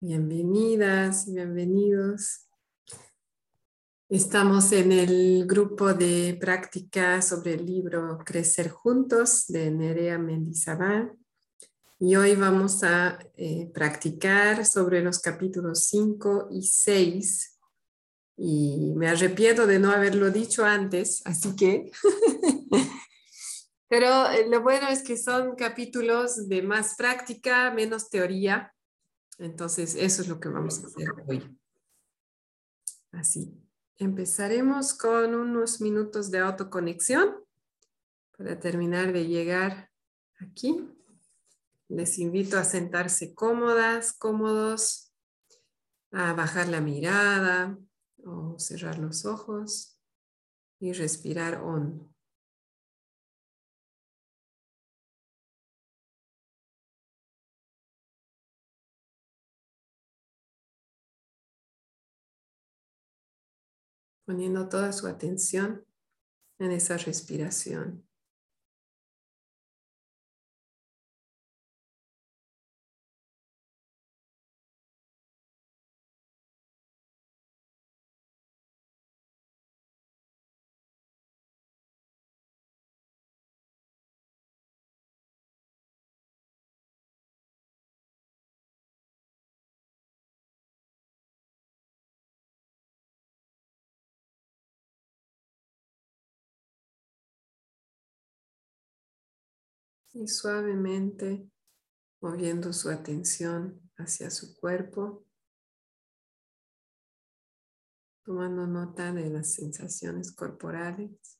Bienvenidas, bienvenidos. Estamos en el grupo de práctica sobre el libro Crecer Juntos de Nerea Mendizábal y hoy vamos a eh, practicar sobre los capítulos 5 y 6 y me arrepiento de no haberlo dicho antes, así que Pero eh, lo bueno es que son capítulos de más práctica, menos teoría. Entonces, eso es lo que vamos a hacer hoy. Así. Empezaremos con unos minutos de autoconexión para terminar de llegar aquí. Les invito a sentarse cómodas, cómodos, a bajar la mirada o cerrar los ojos y respirar hondo. Poniendo toda su atención en esa respiración. Y suavemente moviendo su atención hacia su cuerpo, tomando nota de las sensaciones corporales.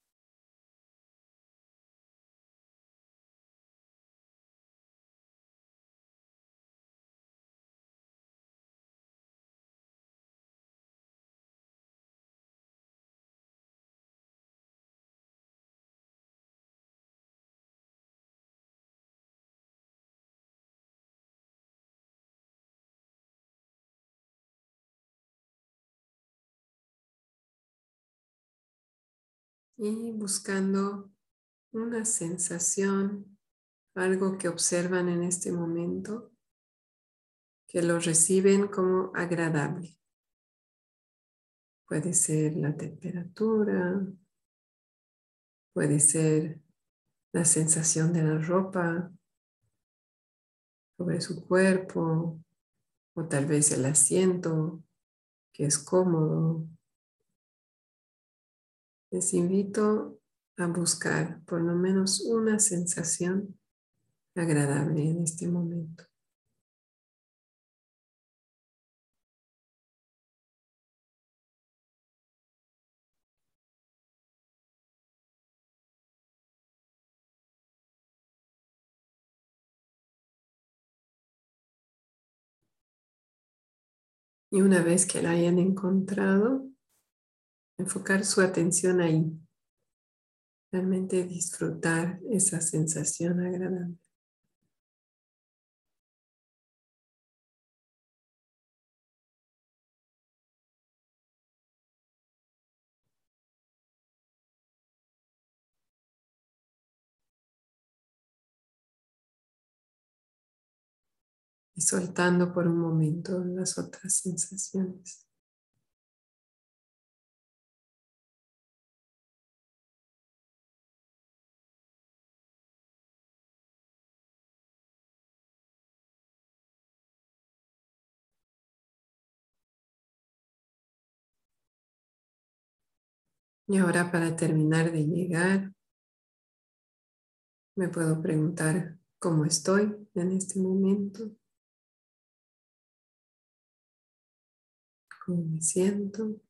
Y buscando una sensación, algo que observan en este momento, que lo reciben como agradable. Puede ser la temperatura, puede ser la sensación de la ropa sobre su cuerpo o tal vez el asiento que es cómodo les invito a buscar por lo menos una sensación agradable en este momento. Y una vez que la hayan encontrado, enfocar su atención ahí. Realmente disfrutar esa sensación agradable. Y soltando por un momento las otras sensaciones. Y ahora para terminar de llegar, me puedo preguntar cómo estoy en este momento, cómo me siento.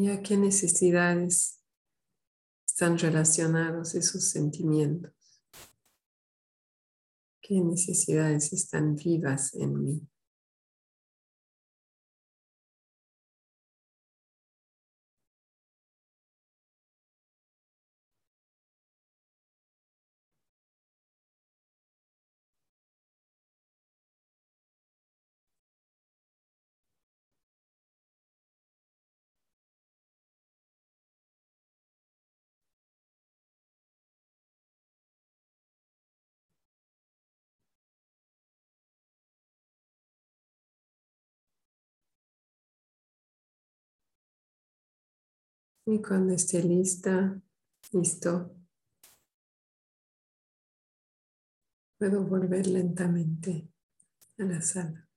Y a qué necesidades están relacionados esos sentimientos, qué necesidades están vivas en mí. Y cuando esté lista, listo, puedo volver lentamente a la sala.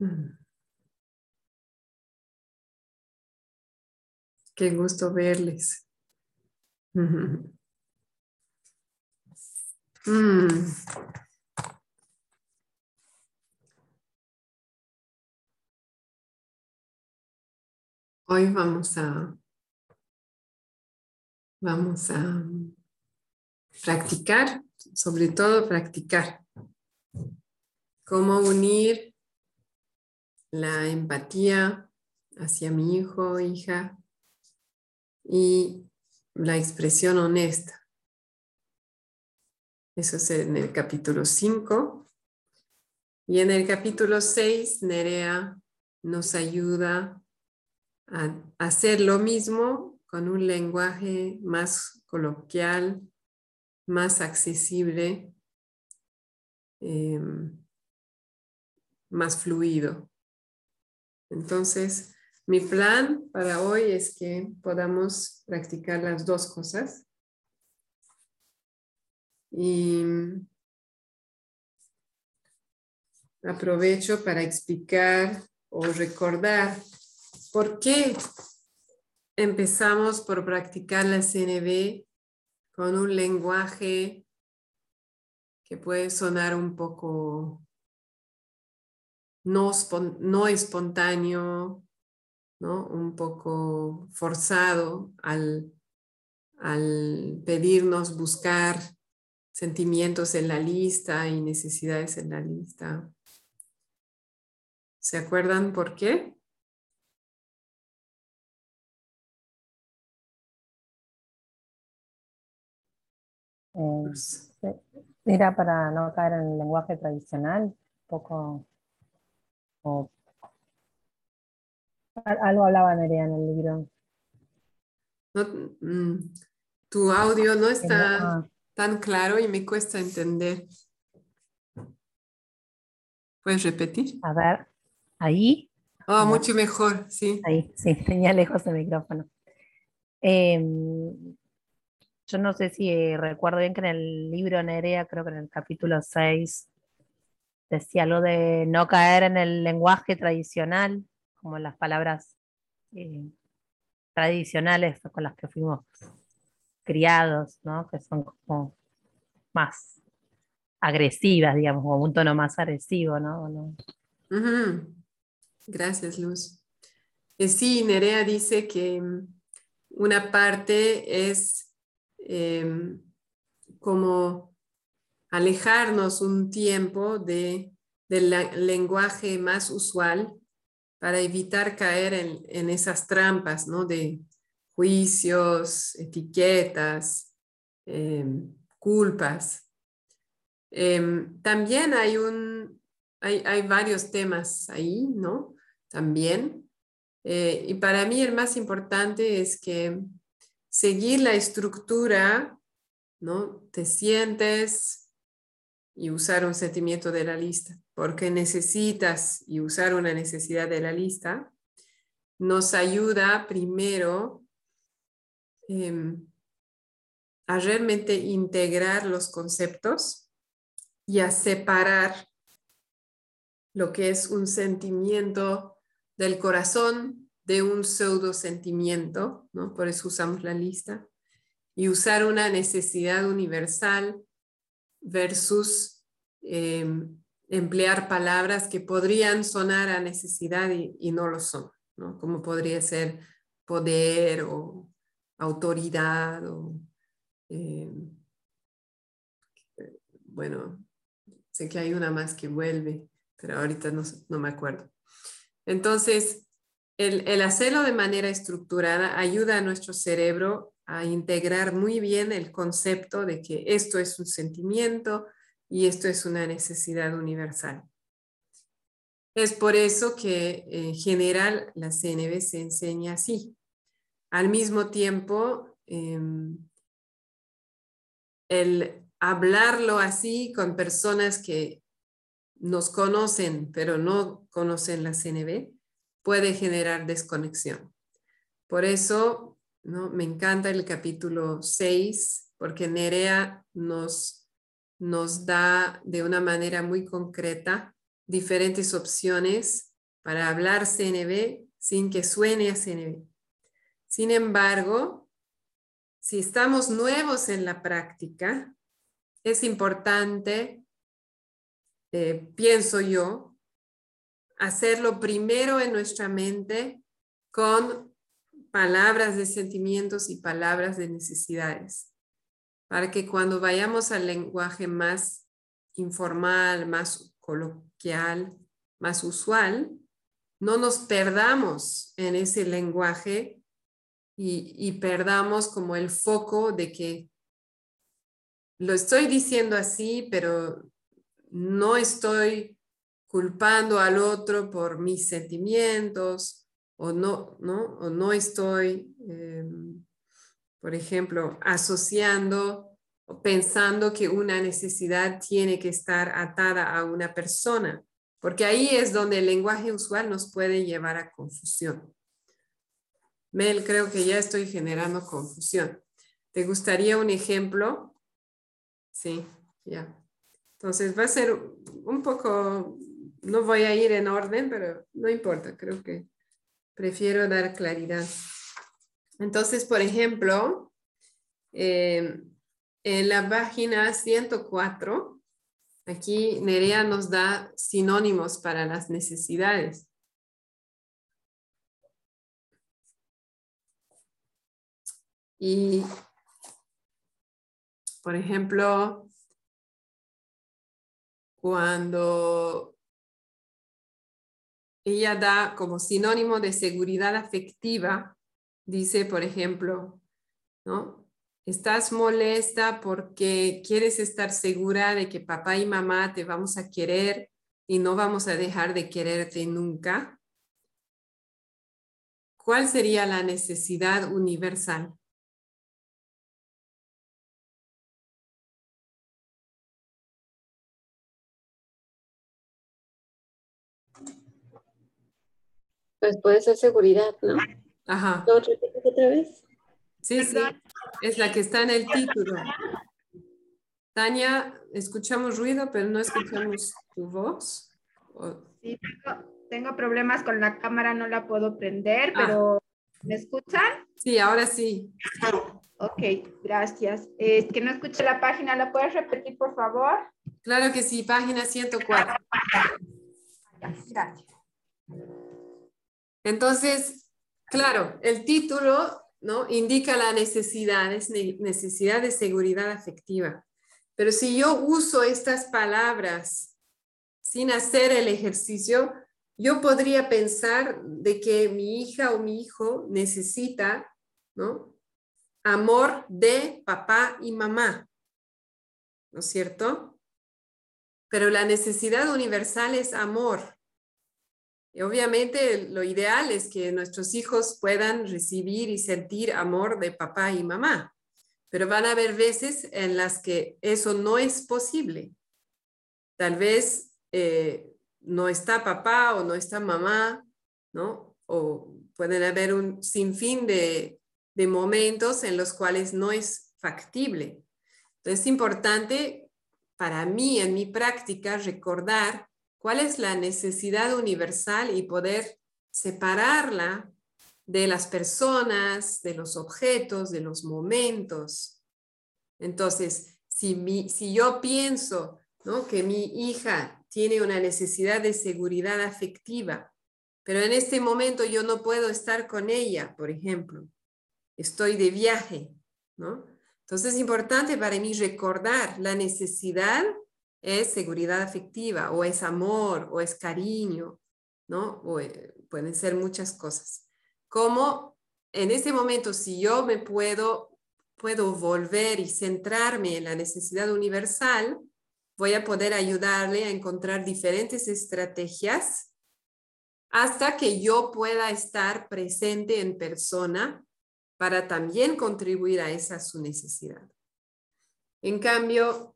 Mm. Qué gusto verles. Mm. Hoy vamos a vamos a practicar, sobre todo practicar cómo unir la empatía hacia mi hijo hija y la expresión honesta. Eso es en el capítulo 5. Y en el capítulo 6, Nerea nos ayuda a hacer lo mismo con un lenguaje más coloquial, más accesible, em, más fluido. Entonces, mi plan para hoy es que podamos practicar las dos cosas. Y aprovecho para explicar o recordar por qué empezamos por practicar la CNB con un lenguaje que puede sonar un poco no, espontáneo, ¿no? un poco forzado al, al pedirnos buscar sentimientos en la lista y necesidades en la lista. ¿Se acuerdan por qué? Eh, pues era para no caer en el lenguaje tradicional, un poco algo hablaba Nerea en el libro. Mm, tu audio no está tan claro y me cuesta entender. ¿Puedes repetir? A ver, ahí. Oh, mucho mejor, sí. Ahí, sí, tenía lejos el micrófono. Em, yo no sé si recuerdo bien que en el libro Nerea, creo que en el capítulo 6, decía lo de no caer en el lenguaje tradicional, como las palabras eh, tradicionales con las que fuimos criados, ¿no? que son como más agresivas, digamos, como un tono más agresivo, ¿no? Gracias, Luz. Eh, sí, Nerea dice que mm, una parte es em, como alejarnos un tiempo de, del lenguaje más usual para evitar caer en, esas trampas ¿no? de juicios, etiquetas, em, culpas. Em, también hay, un, hay, hay, varios temas ahí, ¿no? También. Eh, y para mí el más importante es que seguir la estructura, ¿no? Te sientes, y usar un sentimiento de la lista, porque necesitas y usar una necesidad de la lista nos ayuda primero em, a realmente integrar los conceptos y a separar lo que es un sentimiento del corazón de un pseudo sentimiento, ¿no? por eso usamos la lista, y usar una necesidad universal versus em, emplear palabras que podrían sonar a necesidad y, no lo son, ¿no? Como podría ser poder o autoridad o, em, bueno, sé que hay una más que vuelve, pero ahorita no, no me acuerdo. Entonces, el, el, hacerlo de manera estructurada ayuda a nuestro cerebro a integrar muy bien el concepto de que esto es un sentimiento y esto es una necesidad universal. Es por eso que en general la CNV se enseña así. Al mismo tiempo, em, el hablarlo así con personas que nos conocen, pero no conocen la CNV, puede generar desconexión. Por eso, ¿no? me encanta el capítulo 6, porque Nerea nos, nos da de una manera muy concreta diferentes opciones para hablar CNV sin que suene a CNV. Sin embargo, si estamos nuevos en la práctica, es importante, eh, pienso yo, hacerlo primero en nuestra mente con palabras de sentimientos y palabras de necesidades, para que cuando vayamos al lenguaje más informal, más coloquial, más usual, no nos perdamos en ese lenguaje y, perdamos como el foco de que lo estoy diciendo así, pero no estoy culpando al otro por mis sentimientos o no, ¿no? O no estoy, em, por ejemplo, asociando o pensando que una necesidad tiene que estar atada a una persona, porque ahí es donde el lenguaje usual nos puede llevar a confusión. Mel, creo que ya estoy generando confusión. ¿Te gustaría un ejemplo? Sí, ya. Entonces va a ser un poco, no voy a ir en orden, pero no importa, creo que prefiero dar claridad. Entonces, por ejemplo, eh, en la página 104, aquí Nerea nos da sinónimos para las necesidades. Y por ejemplo, cuando ella da como sinónimo de seguridad afectiva, dice, por ejemplo, ¿no? Estás molesta porque quieres estar segura de que papá y mamá te vamos a querer y no vamos a dejar de quererte nunca. ¿Cuál sería la necesidad universal? Pues puede ser seguridad, ¿no? Ajá. ¿Lo repites otra vez? Sí, sí, es la que está en el título. Tania, escuchamos ruido, pero no escuchamos tu voz. Sí, tengo, problemas con la cámara, no la puedo prender, ah. pero ¿me escuchan? Sí, ahora sí. Ok, gracias. Es que no escuché la página, ¿la puedes repetir, por favor? Claro que sí, página 104. Gracias. Entonces, claro, el título ¿no? indica la necesidad, es necesidad de seguridad afectiva. Pero si yo uso estas palabras sin hacer el ejercicio, yo podría pensar de que mi hija o mi hijo necesita ¿no? amor de papá y mamá, ¿no es cierto? Pero la necesidad universal es amor obviamente lo ideal es que nuestros hijos puedan recibir y sentir amor de papá y mamá, pero van a haber veces en las que eso no es posible. Tal vez eh, no está papá o no está mamá, ¿no? O pueden haber un sinfín de, de momentos en los cuales no es factible. Entonces es importante para mí en mi práctica recordar cuál es la necesidad universal y poder separarla de las personas, de los objetos, de los momentos. Entonces, si, si yo pienso que mi hija tiene una necesidad de seguridad afectiva, pero en este momento yo no puedo estar con ella, por ejemplo, estoy de viaje, ¿no? Entonces es importante para mí recordar la necesidad es seguridad afectiva o es amor o es cariño, ¿no? Eh, pueden ser muchas cosas. Como en ese momento, si yo me puedo, puedo volver y centrarme en la necesidad universal, voy a poder ayudarle a encontrar diferentes estrategias hasta que yo pueda estar presente en persona para también contribuir a esa su necesidad. En cambio,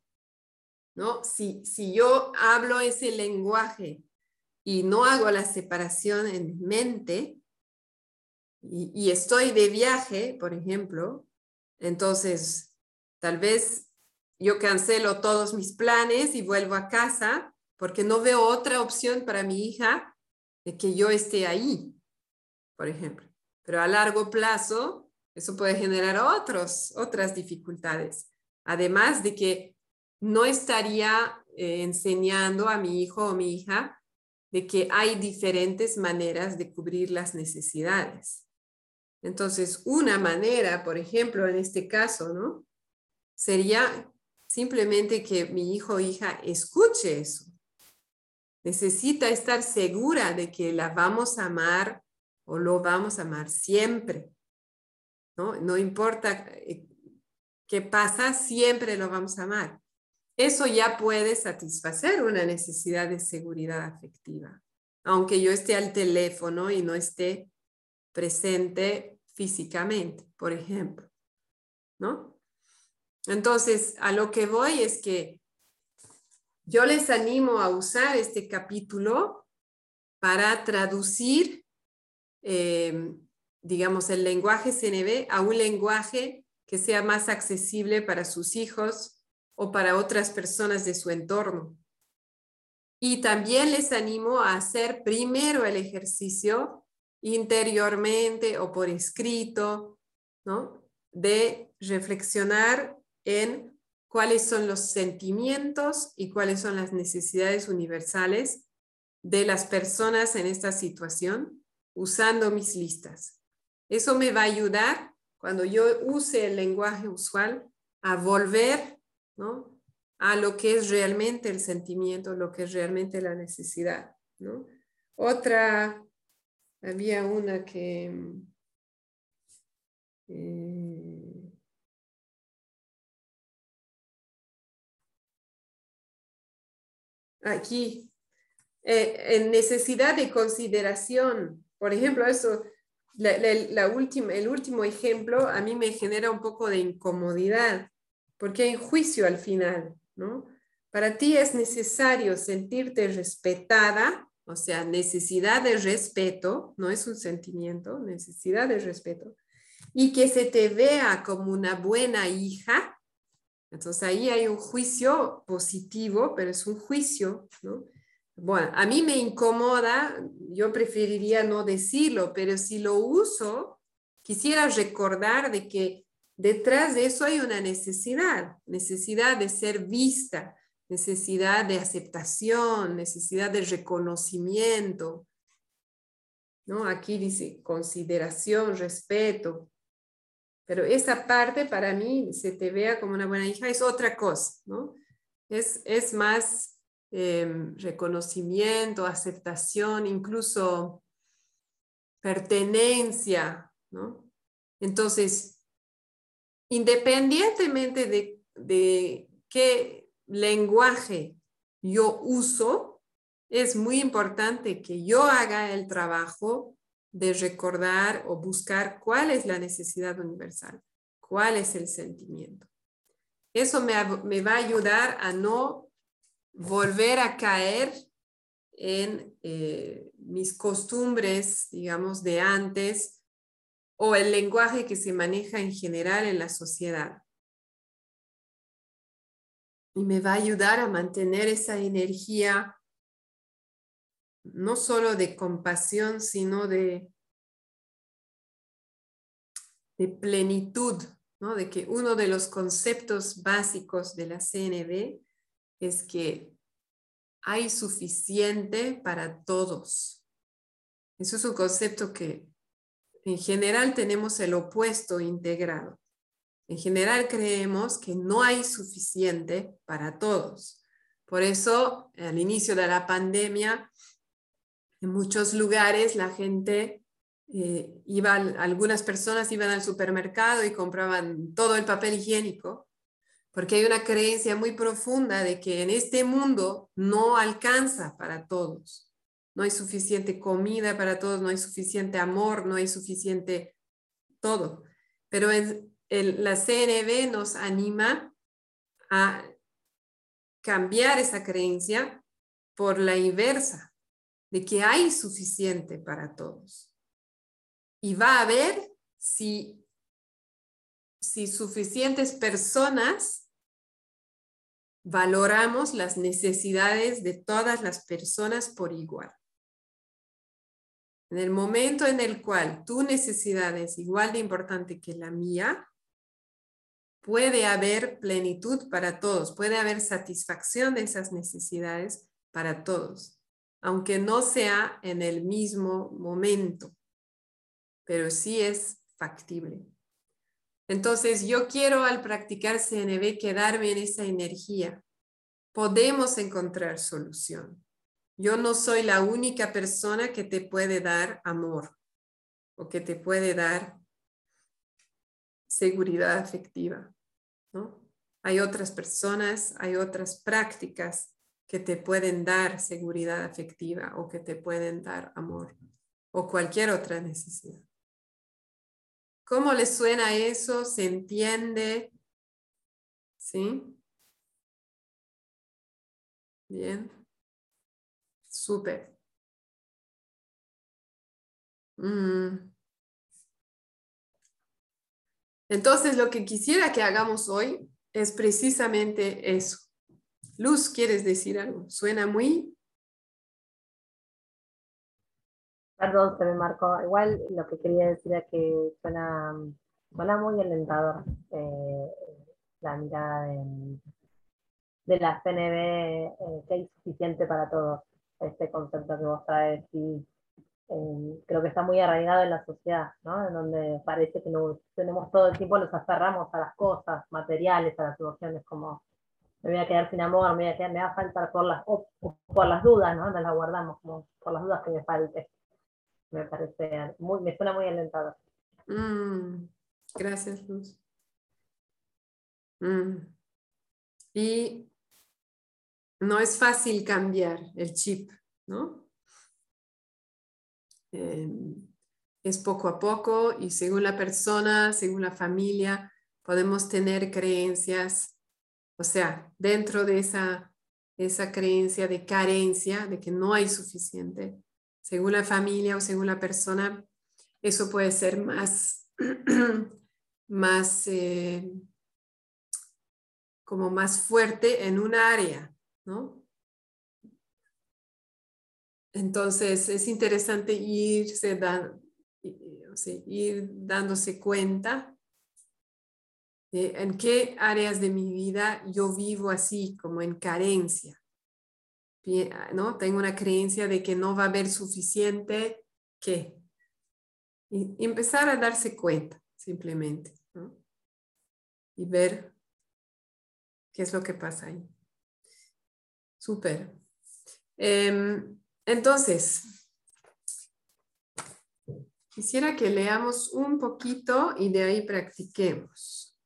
¿no? Si, si yo hablo ese lenguaje y no hago la separación en mente y, y estoy de viaje, por ejemplo, entonces tal vez yo cancelo todos mis planes y vuelvo a casa porque no veo otra opción para mi hija de que yo esté ahí, por ejemplo. Pero a largo plazo, eso puede generar otros, otras dificultades. Además de que no estaría eh, enseñando a mi hijo o mi hija de que hay diferentes maneras de cubrir las necesidades. Entonces, una manera, por ejemplo, en este caso, ¿no? Sería simplemente que mi hijo o hija escuche eso. Necesita estar segura de que la vamos a amar o lo vamos a amar siempre. No, no importa eh, qué pasa, siempre lo vamos a amar. Eso ya puede satisfacer una necesidad de seguridad afectiva, aunque yo esté al teléfono y no esté presente físicamente, por ejemplo. ¿No? Entonces, a lo que voy es que yo les animo a usar este capítulo para traducir, eh, digamos, el lenguaje CNB a un lenguaje que sea más accesible para sus hijos o para otras personas de su entorno. Y también les animo a hacer primero el ejercicio interiormente o por escrito, ¿no? De reflexionar en cuáles son los sentimientos y cuáles son las necesidades universales de las personas en esta situación usando mis listas. Eso me va a ayudar cuando yo use el lenguaje usual a volver ¿no? a lo que es realmente el sentimiento, lo que es realmente la necesidad. ¿no? Otra, había una que... Eh, aquí, eh, en necesidad de consideración. Por ejemplo, eso, la, última, el último ejemplo a mí me genera un poco de incomodidad, porque hay juicio al final, ¿no? Para ti es necesario sentirte respetada, o sea, necesidad de respeto, no es un sentimiento, necesidad de respeto, y que se te vea como una buena hija, entonces ahí hay un juicio positivo, pero es un juicio, ¿no? Bueno, a mí me incomoda, yo preferiría no decirlo, pero si lo uso, quisiera recordar de que detrás de eso hay una necesidad, necesidad de ser vista, necesidad de aceptación, necesidad de reconocimiento. ¿No? Aquí dice consideración, respeto, pero esa parte para mí, se te vea como una buena hija, es otra cosa, ¿no? Es, es más em, reconocimiento, aceptación, incluso pertenencia, ¿no? Entonces, independientemente de, qué lenguaje yo uso, es muy importante que yo haga el trabajo de recordar o buscar cuál es la necesidad universal, cuál es el sentimiento. Eso me, va a ayudar a no volver a caer en eh, mis costumbres, digamos, de antes o el lenguaje que se maneja en general en la sociedad. Y me va a ayudar a mantener esa energía no solo de compasión, sino de, de plenitud, ¿no? de que uno de los conceptos básicos de la CNB es que hay suficiente para todos. Eso es un concepto que en general tenemos el opuesto integrado. En general creemos que no hay suficiente para todos. Por eso, al inicio de la pandemia, en muchos lugares la gente eh, iba, algunas personas iban al supermercado y compraban todo el papel higiénico, porque hay una creencia muy profunda de que en este mundo no alcanza para todos. No hay suficiente comida para todos, no hay suficiente amor, no hay suficiente todo. Pero la CNV nos anima a cambiar esa creencia por la inversa, de que hay suficiente para todos. Y va a haber si, si suficientes personas valoramos las necesidades de todas las personas por igual. En el momento en el cual tu necesidad es igual de importante que la mía, puede haber plenitud para todos, puede haber satisfacción de esas necesidades para todos, aunque no sea en el mismo momento, pero sí es factible. Entonces, yo quiero al practicar CNB quedarme en esa energía. Podemos encontrar solución. Yo no soy la única persona que te puede dar amor o que te puede dar seguridad afectiva. ¿no? Hay otras personas, hay otras prácticas que te pueden dar seguridad afectiva o que te pueden dar amor o cualquier otra necesidad. ¿Cómo le suena eso? ¿Se entiende? ¿Sí? Bien. Súper. Mm. Entonces, lo que quisiera que hagamos hoy es precisamente eso. Luz, ¿quieres decir algo? ¿Suena muy? Perdón, se me marcó. Igual lo que quería decir es que suena, suena muy alentador eh, la mirada de, la CNB, eh, que hay suficiente para todos. Este concepto que vos traes y creo que está muy arraigado en la sociedad, ¿no? En donde parece que no, tenemos todo el tiempo, nos aferramos a las cosas materiales, a las emociones, como me voy a quedar sin amor, me, voy a quedar, me va a faltar por las, por las dudas, ¿no? Nos las guardamos como por las dudas que me falte. Me parece, muy, me suena muy alentado. Mm, gracias, Luz. Mm. Y no es fácil cambiar el chip, ¿no? Em, es poco a poco y según la persona, según la familia, podemos tener creencias, o sea, dentro de esa, esa creencia de carencia, de que no hay suficiente, según la familia o según la persona, eso puede ser más, más, eh, como más fuerte en un área, ¿no? Entonces es interesante irse ir dándose cuenta de en qué áreas de mi vida yo vivo así, como en carencia. ¿no? Tengo una creencia de que no va a haber suficiente que. Y empezar a darse cuenta, simplemente. Y ver qué es lo que pasa ahí. Súper. Em, entonces, quisiera que leamos un poquito y de ahí practiquemos.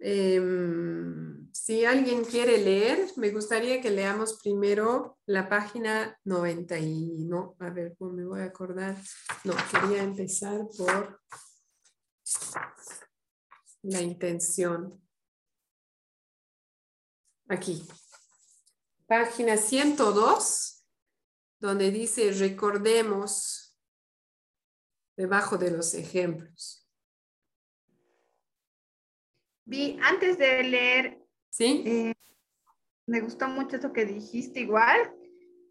Em, si alguien quiere leer, me gustaría que leamos primero la página 90 y no, a ver, ¿cómo me voy a acordar? No, quería empezar por la intención. Aquí página 102, donde dice recordemos debajo de los ejemplos. Vi, antes de leer, ¿Sí? Eh, me gustó mucho eso que dijiste igual,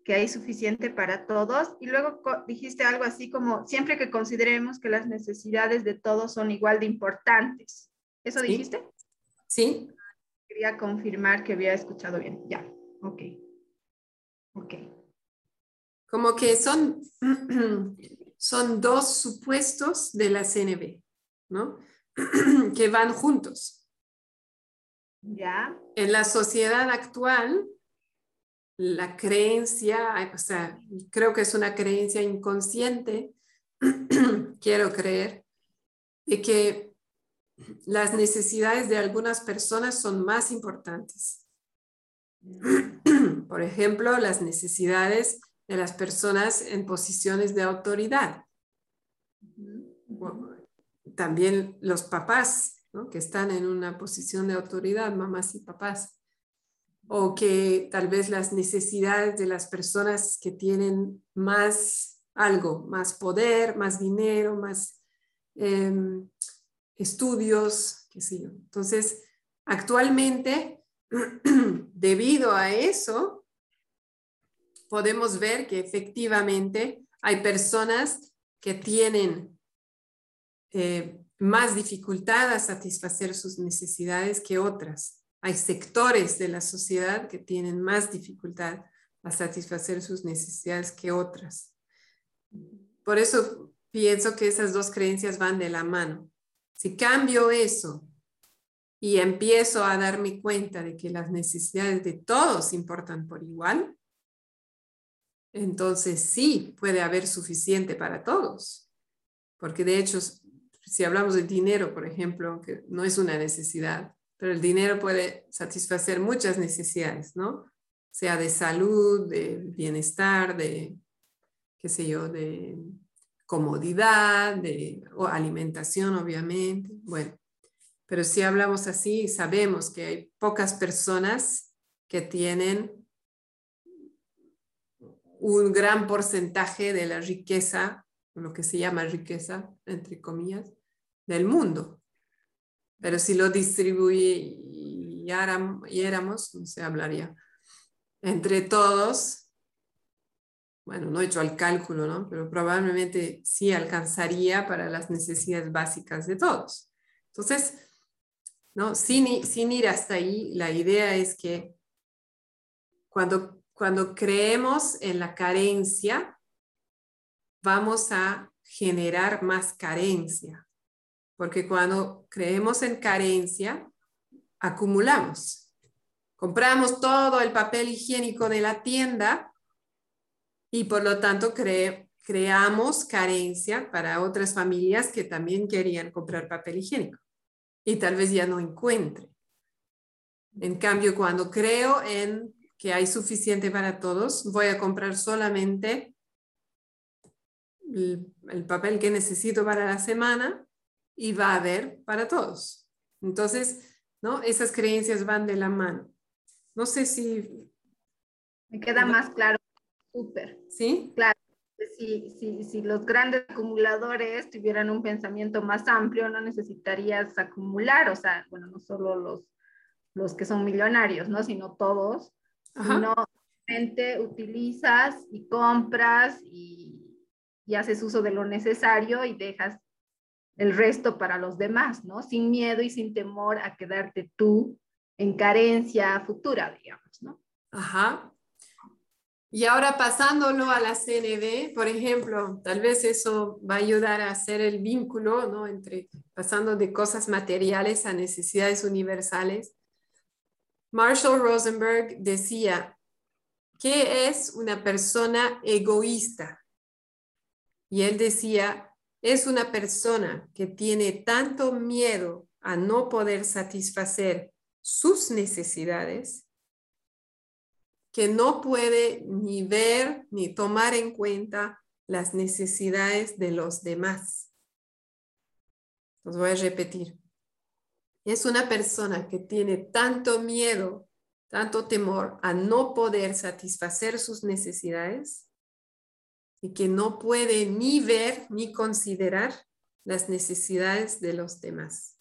que hay suficiente para todos, y luego dijiste algo así como, siempre que consideremos que las necesidades de todos son igual de importantes. ¿Eso dijiste? Sí. Quería confirmar que había escuchado bien. Ya. Ok. Ok. Como que son, son dos supuestos de la CNB, ¿no? que van juntos. Ya. En la sociedad actual, la creencia, o sea, creo que es una creencia inconsciente, quiero creer, de que las necesidades de algunas personas son más importantes Por ejemplo, las necesidades de las personas en posiciones de autoridad. También los papás, que están en una posición de autoridad, mamás y papás. O que tal vez las necesidades de las personas que tienen más algo, más poder, más dinero, más em, estudios, qué sé yo. Entonces, actualmente, debido a eso, podemos ver que efectivamente hay personas que tienen eh, más dificultad a satisfacer sus necesidades que otras. Hay sectores de la sociedad que tienen más dificultad a satisfacer sus necesidades que otras. Por eso pienso que esas dos creencias van de la mano. Si cambio eso y empiezo a darme cuenta de que las necesidades de todos importan por igual, entonces sí puede haber suficiente para todos. Porque de hecho, si hablamos de dinero, por ejemplo, que no es una necesidad, pero el dinero puede satisfacer muchas necesidades, ¿no? Sea de salud, de bienestar, de, qué sé yo, de comodidad, de alimentación, obviamente. Bueno, pero si hablamos así, sabemos que hay pocas personas que tienen un gran porcentaje de la riqueza, lo que se llama riqueza, entre comillas, del mundo. Pero si lo distribuyéramos, no se hablaría entre todos, bueno, no he hecho el cálculo, ¿no? Pero probablemente sí alcanzaría para las necesidades básicas de todos. Entonces, ¿no? Sin, sin ir hasta ahí, la idea es que cuando cuando creemos en la carencia, vamos a generar más carencia, porque cuando creemos en carencia, acumulamos. Compramos todo el papel higiénico de la tienda y por lo tanto creamos carencia para otras familias que también querían comprar papel higiénico y tal vez ya no encuentren. En cambio, cuando creo en que hay suficiente para todos, voy a comprar solamente el, papel que necesito para la semana y va a haber para todos. Entonces, ¿no? Esas creencias van de la mano. No sé si... Me queda más claro. Súper. ¿Sí? Claro. Si, si, si, los grandes acumuladores tuvieran un pensamiento más amplio, no necesitarías acumular, o sea, bueno, no solo los, los que son millonarios, ¿no? Sino todos no simplemente utilizas y compras y, y, haces uso de lo necesario y dejas el resto para los demás, ¿no? Sin miedo y sin temor a quedarte tú en carencia futura, digamos, ¿no? Ajá. Y ahora pasándolo a la CNV, por ejemplo, tal vez eso va a ayudar a hacer el vínculo, ¿no? Entre pasando de cosas materiales a necesidades universales. Marshall Rosenberg decía, ¿qué es una persona egoísta? Y él decía, es una persona que tiene tanto miedo a no poder satisfacer sus necesidades que no puede ni ver ni tomar en cuenta las necesidades de los demás. Los voy a repetir es una persona que tiene tanto miedo, tanto temor a no poder satisfacer sus necesidades y que no puede ni ver ni considerar las necesidades de los demás.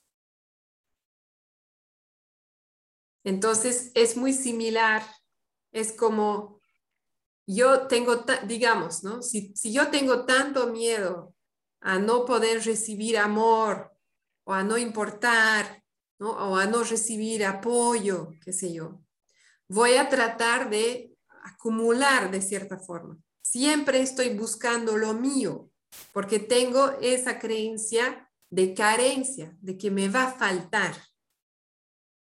Entonces es muy similar, es como yo tengo, digamos, ¿no? Si, si yo tengo tanto miedo a no poder recibir amor o a no importar o a no recibir apoyo, qué sé yo. Voy a tratar de acumular de cierta forma. Siempre estoy buscando lo mío, porque tengo esa creencia de carencia, de que me va a faltar.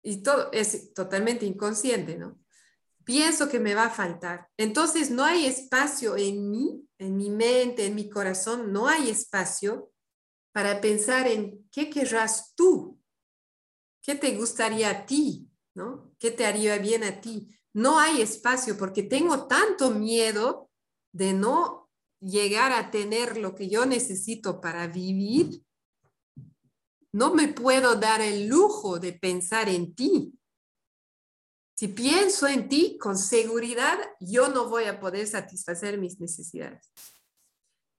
Y todo es totalmente inconsciente, ¿no? Pienso que me va a faltar. Entonces no hay espacio en mí, en mi mente, en mi corazón, no hay espacio para pensar en qué querrás tú ¿Qué te gustaría a ti? ¿no? ¿Qué te haría bien a ti? no hay espacio porque tengo tanto miedo de no llegar a tener lo que yo necesito para vivir. No me puedo dar el lujo de pensar en ti. Si pienso en ti con seguridad, yo no voy a poder satisfacer mis necesidades.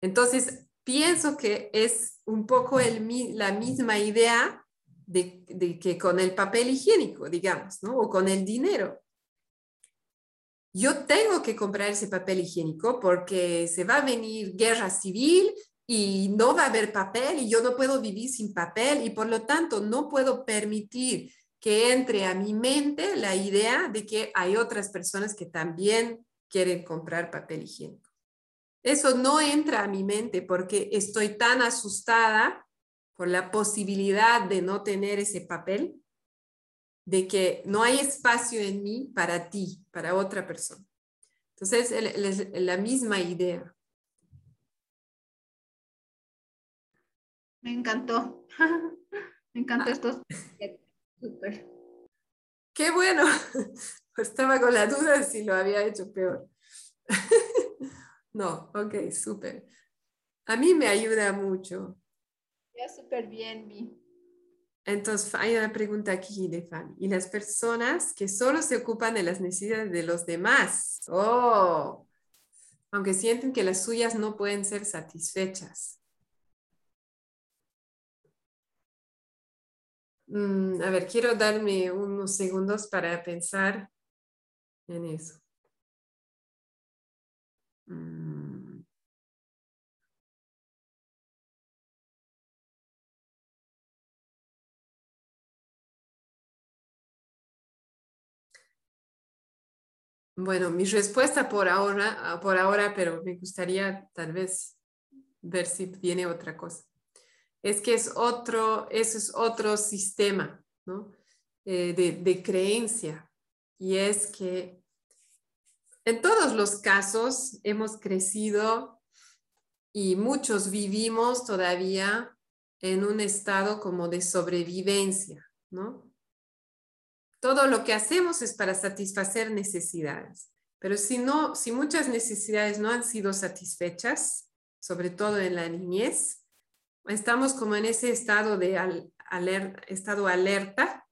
Entonces, pienso que es un poco la misma idea de, que con el papel higiénico, digamos, ¿no? O con el dinero. Yo tengo que comprar ese papel higiénico porque se va a venir guerra civil y no va a haber papel y yo no puedo vivir sin papel y por lo tanto no puedo permitir que entre a mi mente la idea de que hay otras personas que también quieren comprar papel higiénico. Eso no entra a mi mente porque estoy tan asustada por la posibilidad de no tener ese papel, de que no hay espacio en mí para ti, para otra persona. Entonces, es la misma idea. Me encantó. Me encantó esto. Qué bueno. Estaba con la duda de si lo había hecho peor. No, ok, súper. A mí me ayuda mucho. Ya súper bien, Vi. Entonces, hay una pregunta aquí de Fanny. ¿Y las personas que solo se ocupan de las necesidades de los demás? Oh, aunque sienten que las suyas no pueden ser satisfechas. Mm, a ver, quiero darme unos segundos para pensar en eso. Mm. Bueno, mi respuesta por ahora, por ahora, pero me gustaría tal vez ver si viene otra cosa. Es que es otro, eso es otro sistema eh, de, de creencia. Y es que en todos los casos hemos crecido y muchos vivimos todavía en un estado como de sobrevivencia, ¿no? Todo lo que hacemos es para satisfacer necesidades, pero si no, si muchas necesidades no han sido satisfechas, sobre todo en la niñez, estamos como en ese estado de estado alerta,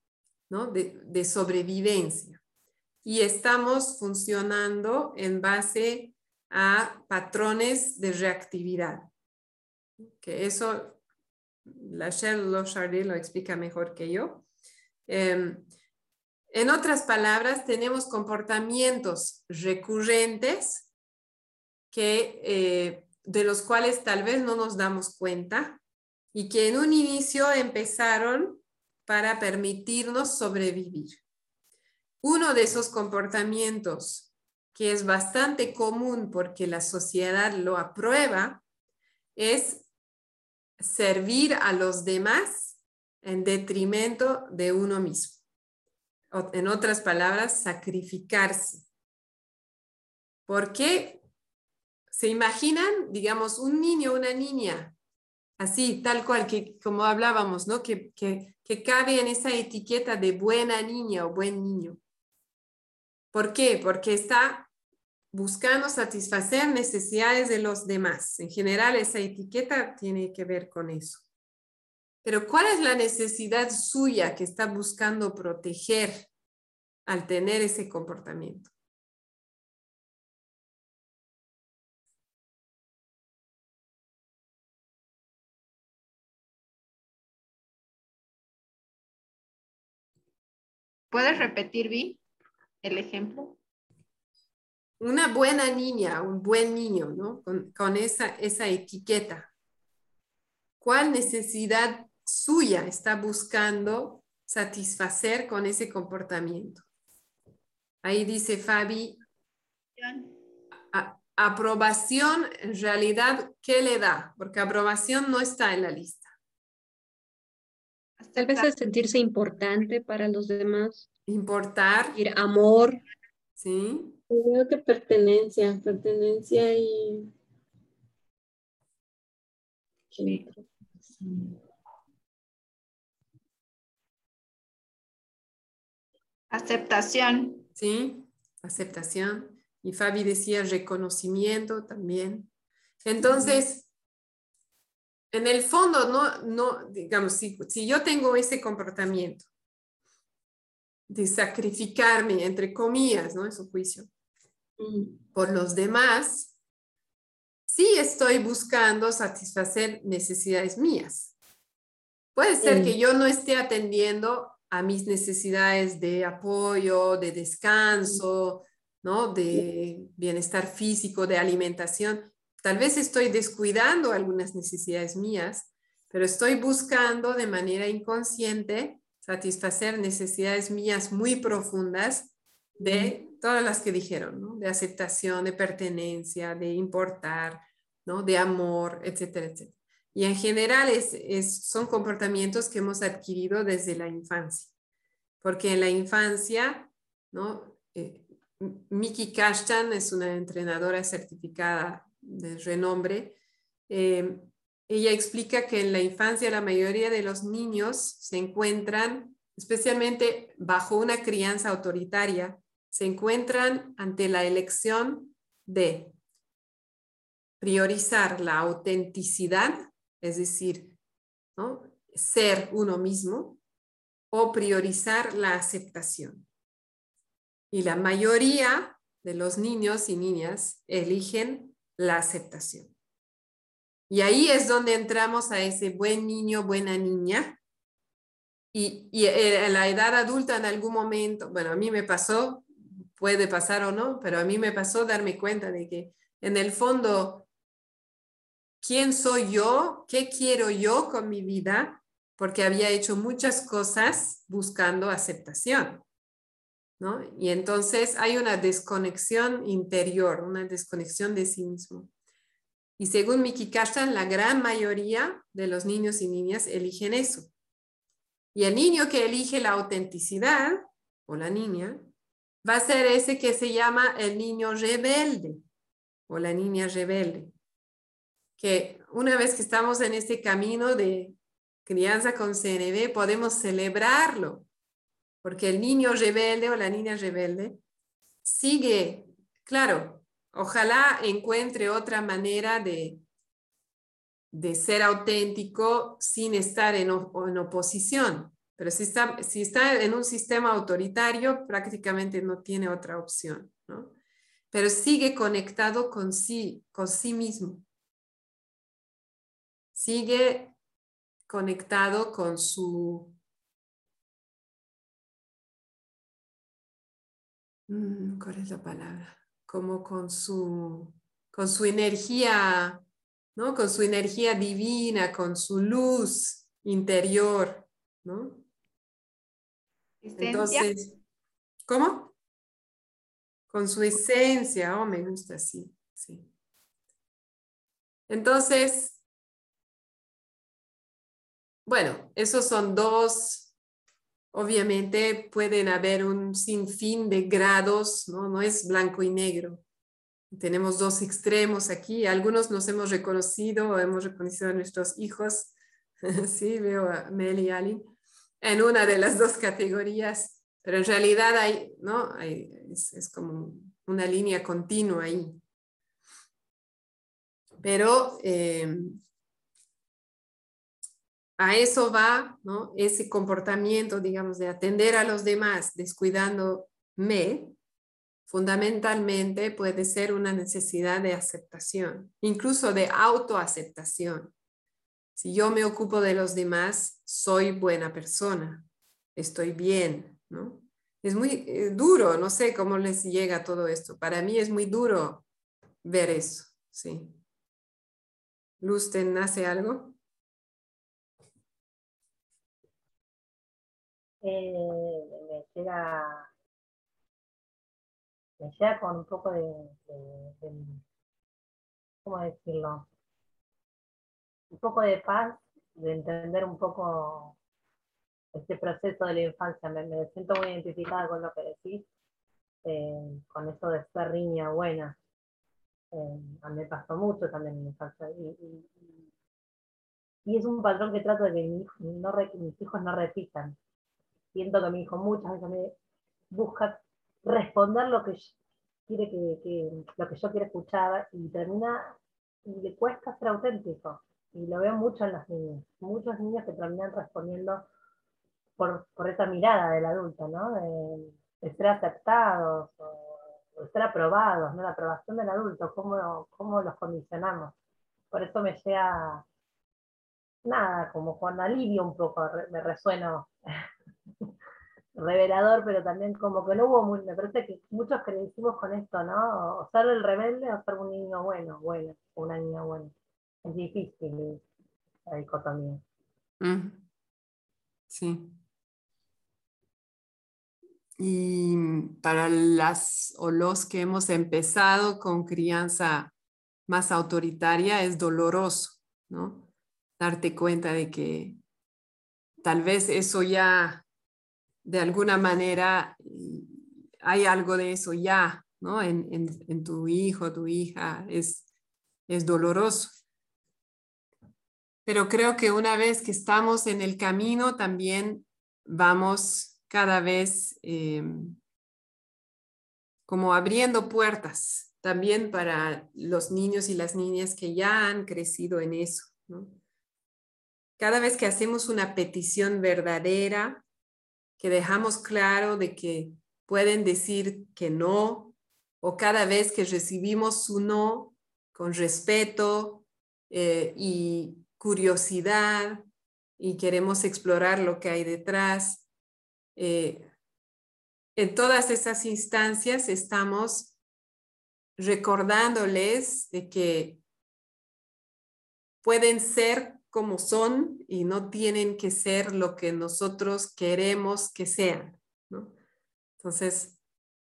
¿no? de sobrevivencia y estamos funcionando en base a patrones de reactividad. Que eso, la Shell Lochardet lo explica mejor que yo. Em, en otras palabras, tenemos comportamientos recurrentes que, eh, de los cuales tal vez no nos damos cuenta y que en un inicio empezaron para permitirnos sobrevivir. Uno de esos comportamientos que es bastante común porque la sociedad lo aprueba es servir a los demás en detrimento de uno mismo. En otras palabras, sacrificarse. ¿Por qué? ¿Se imaginan, digamos, un niño o una niña, así, tal cual, que como hablábamos, ¿no? Que, que, que cabe en esa etiqueta de buena niña o buen niño. ¿Por qué? Porque está buscando satisfacer necesidades de los demás. En general, esa etiqueta tiene que ver con eso. Pero ¿cuál es la necesidad suya que está buscando proteger al tener ese comportamiento? ¿Puedes repetir, Vi? el ejemplo? Una buena niña, un buen niño, ¿no? Con, esa, esa etiqueta. ¿Cuál necesidad suya está buscando satisfacer con ese comportamiento? Ahí dice Fabi, aprobación, en realidad, ¿qué le da? Porque aprobación no está en la lista. Tal vez es sentirse importante para los demás. Importar. Ir amor. Sí. Creo que pertenencia, pertenencia y... Aceptación. Sí, aceptación. Y Fabi decía reconocimiento también. Entonces, en el fondo, no, no digamos, si, si yo tengo ese comportamiento de sacrificarme, entre comillas, ¿no? En su juicio, por los demás, sí estoy buscando satisfacer necesidades mías. Puede ser que yo no esté atendiendo a mis necesidades de apoyo, de descanso, ¿no? De bienestar físico, de alimentación. Tal vez estoy descuidando algunas necesidades mías, pero estoy buscando de manera inconsciente satisfacer necesidades mías muy profundas de todas las que dijeron, ¿no? de aceptación, de pertenencia, de importar, ¿no? de amor, etcétera, etcétera. Y en general es, son comportamientos que hemos adquirido desde la infancia, porque en la infancia, ¿no? Eh, Miki Kashtan es una entrenadora certificada de renombre. Eh, ella explica que en la infancia la mayoría de los niños se encuentran, especialmente bajo una crianza autoritaria, se encuentran ante la elección de priorizar la autenticidad, es decir, ser uno mismo, o priorizar la aceptación. Y la mayoría de los niños y niñas eligen la aceptación. Y ahí es donde entramos a ese buen niño, buena niña. Y, y en la edad adulta en algún momento, bueno, a mí me pasó, puede pasar o no, pero a mí me pasó darme cuenta de que en el fondo, ¿quién soy yo? ¿Qué quiero yo con mi vida? Porque había hecho muchas cosas buscando aceptación. Y entonces hay una desconexión interior, una desconexión de sí mismo. Y según Miki Kashtan, la gran mayoría de los niños y niñas eligen eso. Y el niño que elige la autenticidad, o la niña, va a ser ese que se llama el niño rebelde, o la niña rebelde. Que una vez que estamos en este camino de crianza con CNB, podemos celebrarlo, porque el niño rebelde o la niña rebelde sigue, claro, Ojalá encuentre otra manera de, de ser auténtico sin estar en, oposición. Pero si está, si está en un sistema autoritario, prácticamente no tiene otra opción, ¿no? Pero sigue conectado con sí, con sí mismo. Sigue conectado con su... ¿Cuál es la palabra? como con su, con su energía, ¿no? Con su energía divina, con su luz interior, ¿no? Entonces, ¿cómo? Con su esencia, oh, me gusta así, sí. Entonces, bueno, esos son dos Obviamente pueden haber un sinfín de grados, ¿no? No es blanco y negro. Tenemos dos extremos aquí. Algunos nos hemos reconocido hemos reconocido a nuestros hijos. sí, veo a Mel y Ali en una de las dos categorías, pero en realidad hay, ¿no? Es, como una línea continua ahí. Pero eh, a eso va ¿no? ese comportamiento, digamos, de atender a los demás descuidándome, fundamentalmente puede ser una necesidad de aceptación, incluso de autoaceptación. Si yo me ocupo de los demás, soy buena persona, estoy bien, ¿no? Es muy eh, duro, no sé cómo les llega todo esto. Para mí es muy duro ver eso, sí. Luz, ¿te nace algo? Eh, me llega me llega con un poco de, ¿cómo decirlo? Un poco de paz, de entender un poco este proceso de la infancia. Me, siento muy identificada con lo que decís, eh, con eso de ser niña buena. Eh, a mí me pasó mucho también en la infancia. Y, es un patrón que trato de que no, mis hijos no repitan siento que mi hijo muchas veces me busca responder lo que quiere que, lo que yo quiero escuchar y termina y le cuesta ser auténtico. Y lo veo mucho en las niñas. Muchos niños que terminan respondiendo por, por esa mirada del adulto, ¿no? De, ser aceptados o de ser aprobados, ¿no? La aprobación del adulto, cómo, cómo los condicionamos. Por eso me llega, nada, como cuando alivio un poco, me resueno revelador, pero también como que no hubo muy, me parece que muchos crecimos con esto, ¿no? O ser el rebelde o ser un niño bueno, bueno, una niña buena. Es difícil la dicotomía. Mm. Sí. Y para las o los que hemos empezado con crianza más autoritaria es doloroso, ¿no? Darte cuenta de que tal vez eso ya de alguna manera hay algo de eso ya, ¿no? En, tu hijo, tu hija, es, es doloroso. Pero creo que una vez que estamos en el camino, también vamos cada vez em, como abriendo puertas también para los niños y las niñas que ya han crecido en eso. Cada vez que hacemos una petición verdadera, que dejamos claro de que pueden decir que no, o cada vez que recibimos su no con respeto eh, y curiosidad y queremos explorar lo que hay detrás. Eh, en todas esas instancias estamos recordándoles de que pueden ser como son y no tienen que ser lo que nosotros queremos que sean, ¿no? Entonces,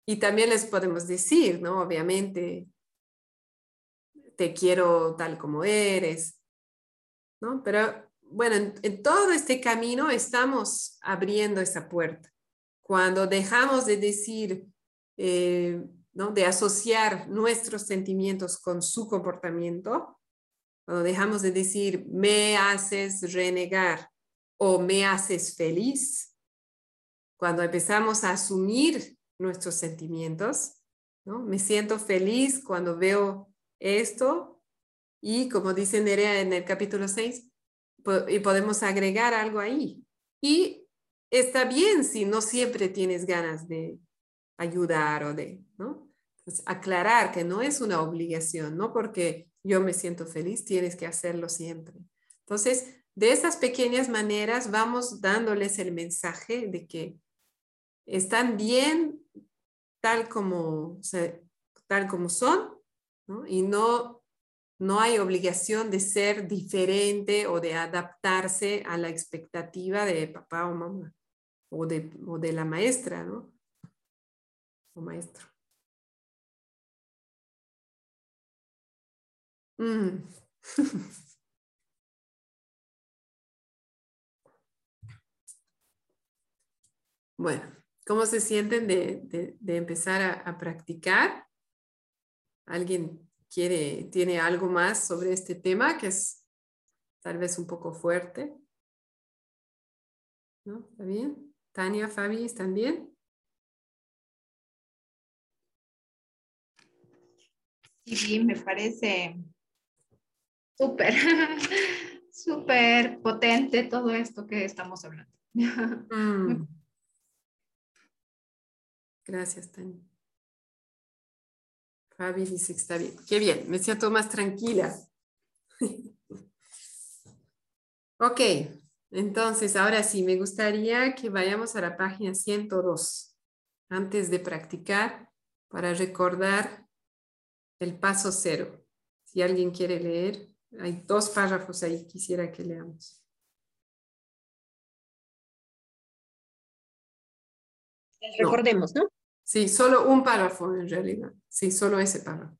y también les podemos decir, ¿no? Obviamente, te quiero tal como eres, ¿no? Pero bueno, en, todo este camino estamos abriendo esa puerta. Cuando dejamos de decir, eh, ¿no? De asociar nuestros sentimientos con su comportamiento, cuando dejamos de decir, me haces renegar o me haces feliz, cuando empezamos a asumir nuestros sentimientos, ¿no? Me siento feliz cuando veo esto y como dice Nerea en el capítulo 6, y podemos agregar algo ahí. Y está bien si no siempre tienes ganas de ayudar o de, ¿no? aclarar que no es una obligación, no porque yo me siento feliz, tienes que hacerlo siempre. Entonces, de esas pequeñas maneras vamos dándoles el mensaje de que están bien tal como, tal como son y no, no hay obligación de ser diferente o de adaptarse a la expectativa de papá o mamá o de, o de la maestra ¿no? o maestro. Bueno, ¿cómo se sienten de, empezar a, practicar? ¿Alguien quiere, tiene algo más sobre este tema que es tal vez un poco fuerte? ¿No? ¿Está bien? Tania, Fabi, ¿están bien? Sí, me parece súper, súper potente todo esto que estamos hablando. Mm. Gracias, Tania. Fabi dice que está bien. Qué bien, me siento más tranquila. ok, entonces ahora sí, me gustaría que vayamos a la página 102 antes de practicar para recordar el paso cero. Si alguien quiere leer. Hay dos párrafos ahí, quisiera que leamos. Recordemos, ¿no? Sí, solo un párrafo en realidad. Sí, solo ese párrafo.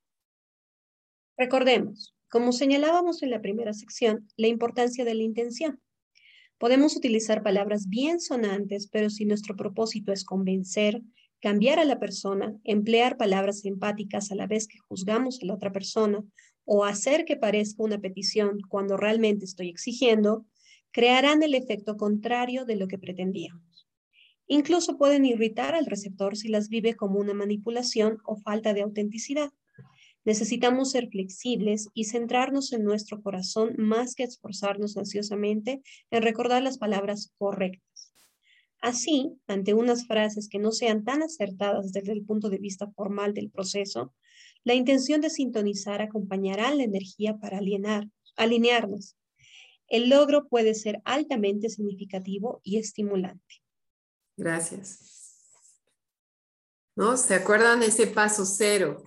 Recordemos, como señalábamos en la primera sección, la importancia de la intención. Podemos utilizar palabras bien sonantes, pero si nuestro propósito es convencer, cambiar a la persona, emplear palabras empáticas a la vez que juzgamos a la otra persona o hacer que parezca una petición cuando realmente estoy exigiendo, crearán el efecto contrario de lo que pretendíamos. Incluso pueden irritar al receptor si las vive como una manipulación o falta de autenticidad. Necesitamos ser flexibles y centrarnos en nuestro corazón más que esforzarnos ansiosamente en recordar las palabras correctas. Así, ante unas frases que no sean tan acertadas desde el punto de vista formal del proceso, la intención de sintonizar acompañará la energía para alienar, alinearnos. El logro puede ser altamente significativo y estimulante. Gracias. ¿No? ¿Se acuerdan ese paso cero?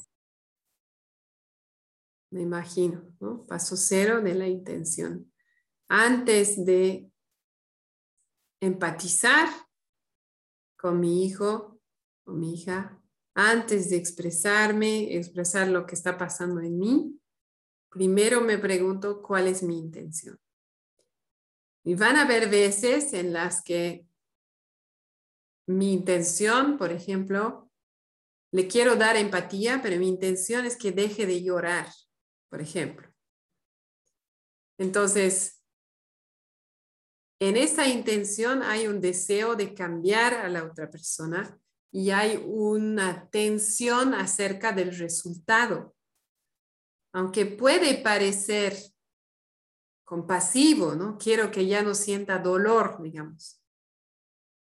Me imagino, ¿no? Paso cero de la intención. Antes de empatizar con mi hijo o mi hija, antes de expresarme, expresar lo que está pasando en mí, primero me pregunto cuál es mi intención. Y van a haber veces en las que mi intención, por ejemplo, le quiero dar empatía, pero mi intención es que deje de llorar, por ejemplo. Entonces, en esa intención hay un deseo de cambiar a la otra persona y hay una tensión acerca del resultado. Aunque puede parecer compasivo, ¿no? Quiero que ya no sienta dolor, digamos.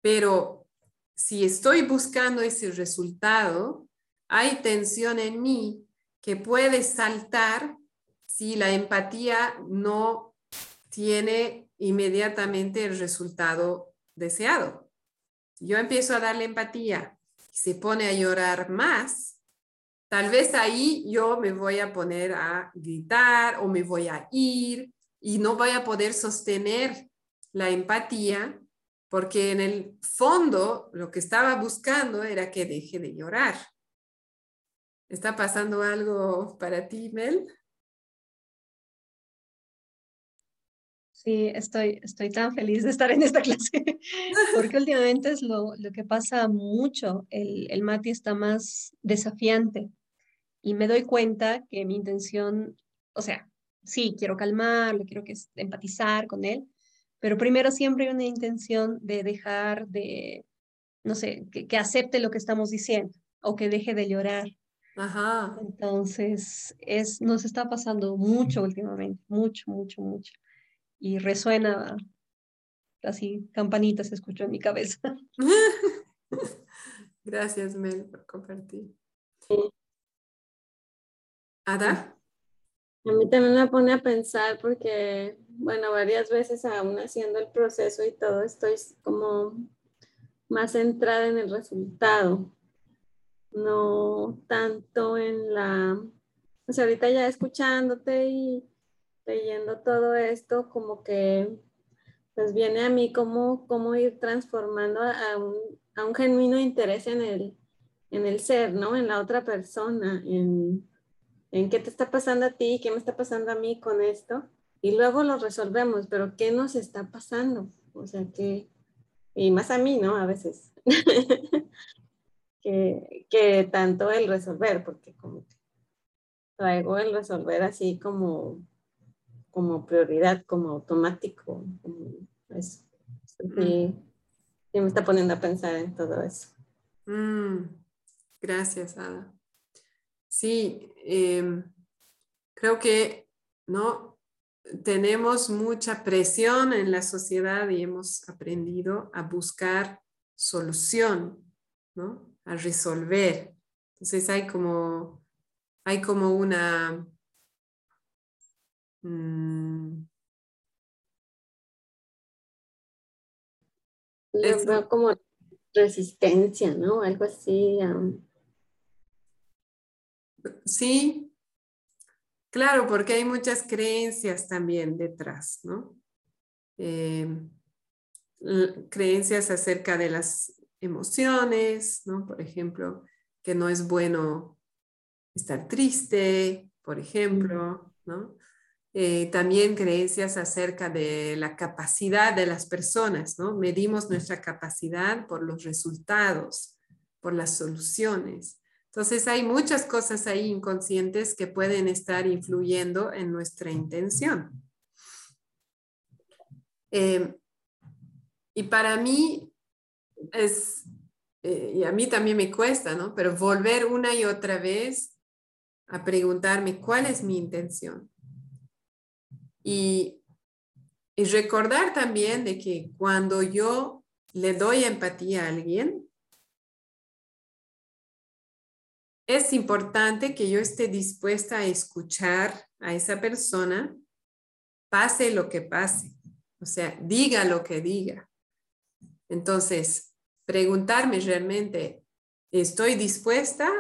Pero si estoy buscando ese resultado, hay tensión en mí que puede saltar si la empatía no tiene inmediatamente el resultado deseado yo empiezo a darle empatía y se pone a llorar más, tal vez ahí yo me voy a poner a gritar o me voy a ir y no voy a poder sostener la empatía porque en el fondo lo que estaba buscando era que deje de llorar. ¿Está pasando algo para ti, Mel? Sí, estoy, estoy tan feliz de estar en esta clase, porque últimamente es lo, que pasa mucho. El, el Mati está más desafiante y me doy cuenta que mi intención, o sea, sí, quiero calmarlo, quiero que empatizar con él, pero primero siempre hay una intención de dejar de, no sé, que, que acepte lo que estamos diciendo o que deje de llorar. Ajá. Entonces, es, nos está pasando mucho últimamente, mucho, mucho, mucho y resuena así, campanitas se escuchó en mi cabeza. Gracias, Mel, por compartir. ¿Ada? A mí también me pone a pensar porque, bueno, varias veces aún haciendo el proceso y todo, estoy como más centrada en el resultado, no tanto en la, o sea, ahorita ya escuchándote y leyendo todo esto, como que pues viene a mí como, como ir transformando a un, a un genuino interés en el, en el ser, ¿no? En la otra persona, en, en qué te está pasando a ti, qué me está pasando a mí con esto. Y luego lo resolvemos, pero ¿qué nos está pasando? O sea, que, y más a mí, ¿no? A veces. que, que tanto el resolver, porque como traigo el resolver así como como prioridad, como automático. eso. Sí, me está poniendo a pensar en todo eso. Mm, gracias, Ada. Sí, em, creo que no tenemos mucha presión en la sociedad y hemos aprendido a buscar solución, ¿no? A resolver. Entonces hay como, hay como una Mm. como resistencia, ¿no? Algo así. Sí, claro, porque hay muchas creencias también detrás, ¿no? Em, creencias acerca de las emociones, ¿no? Por ejemplo, que no es bueno estar triste, por ejemplo, ¿no? Eh, también creencias acerca de la capacidad de las personas, ¿no? Medimos nuestra capacidad por los resultados, por las soluciones. Entonces hay muchas cosas ahí inconscientes que pueden estar influyendo en nuestra intención. Eh, y para mí, es, eh, y a mí también me cuesta, ¿no? Pero volver una y otra vez a preguntarme cuál es mi intención. Y, recordar también de que cuando yo le doy empatía a alguien, es importante que yo esté dispuesta a escuchar a esa persona, pase lo que pase, o sea, diga lo que diga. Entonces, preguntarme realmente, ¿estoy dispuesta?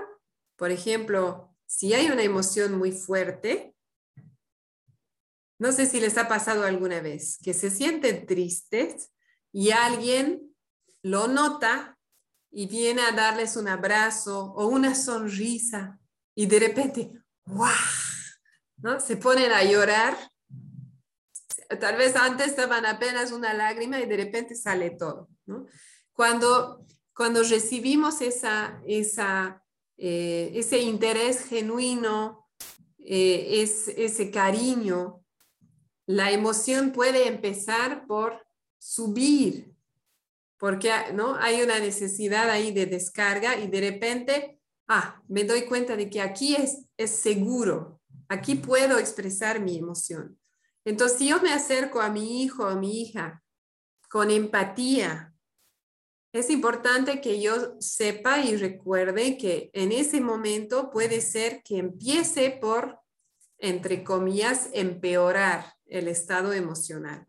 Por ejemplo, si hay una emoción muy fuerte, no sé si les ha pasado alguna vez, que se sienten tristes y alguien lo nota y viene a darles un abrazo o una sonrisa y de repente, ¡guau! ¿no? Se ponen a llorar. Tal vez antes estaban apenas una lágrima y de repente sale todo. ¿no? Cuando, cuando recibimos esa, esa, eh, ese interés genuino, eh, es, ese cariño, la emoción puede empezar por subir, porque ¿no? hay una necesidad ahí de descarga y de repente, ah, me doy cuenta de que aquí es, es seguro, aquí puedo expresar mi emoción. Entonces, si yo me acerco a mi hijo o a mi hija con empatía, es importante que yo sepa y recuerde que en ese momento puede ser que empiece por, entre comillas, empeorar el estado emocional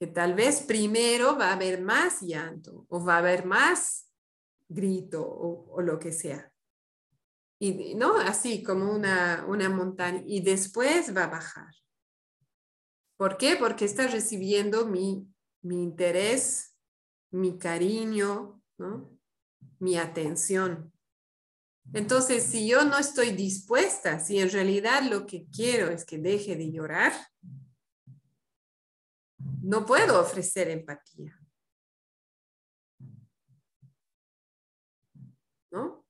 que tal vez primero va a haber más llanto o va a haber más grito o, lo que sea. Y no así como una, una montaña y después va a bajar. ¿Por qué? Porque está recibiendo mi, mi interés, mi cariño, mi atención. Entonces, si yo no estoy dispuesta, si en realidad lo que quiero es que deje de llorar, no puedo ofrecer empatía. ¿No?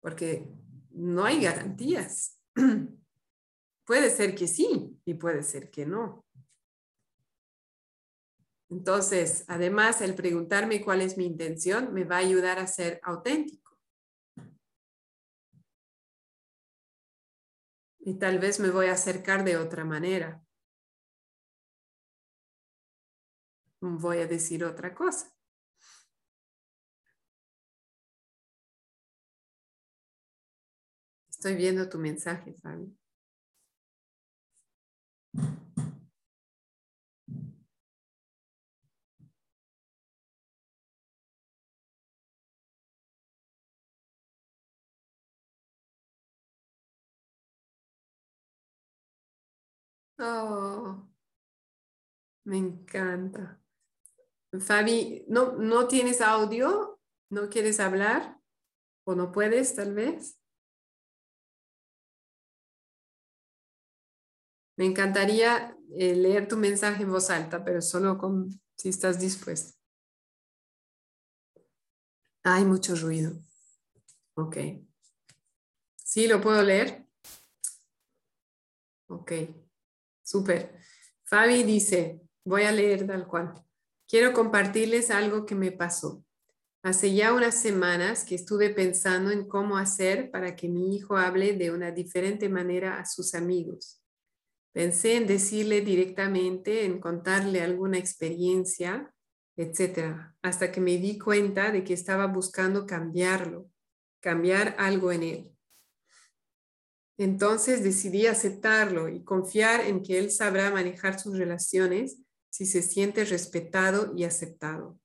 Porque no hay garantías. puede ser que sí y puede ser que no. Entonces, además, el preguntarme cuál es mi intención me va a ayudar a ser auténtico. Y tal vez me voy a acercar de otra manera. voy a decir otra cosa. Estoy viendo tu mensaje, Fabi. Oh, me encanta. Fabi, ¿no, ¿no tienes audio? ¿No quieres hablar? ¿O no puedes tal vez? Me encantaría eh, leer tu mensaje en voz alta, pero solo con, si estás dispuesto. Hay mucho ruido. Ok. ¿Sí lo puedo leer? Ok. Súper. Fabi dice, voy a leer tal cual. Quiero compartirles algo que me pasó. Hace ya unas semanas que estuve pensando en cómo hacer para que mi hijo hable de una diferente manera a sus amigos. Pensé en decirle directamente, en contarle alguna experiencia, etcétera, hasta que me di cuenta de que estaba buscando cambiarlo, cambiar algo en él. Entonces decidí aceptarlo y confiar en que él sabrá manejar sus relaciones si se siente respetado y aceptado.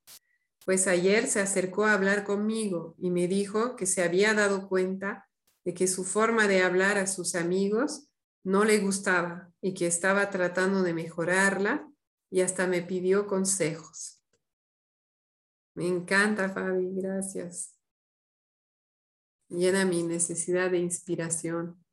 Pues ayer se acercó a hablar conmigo y me dijo que se había dado cuenta de que su forma de hablar a sus amigos no le gustaba y que estaba tratando de mejorarla y hasta me pidió consejos. Me encanta, Fabi, gracias. Llena mi necesidad de inspiración.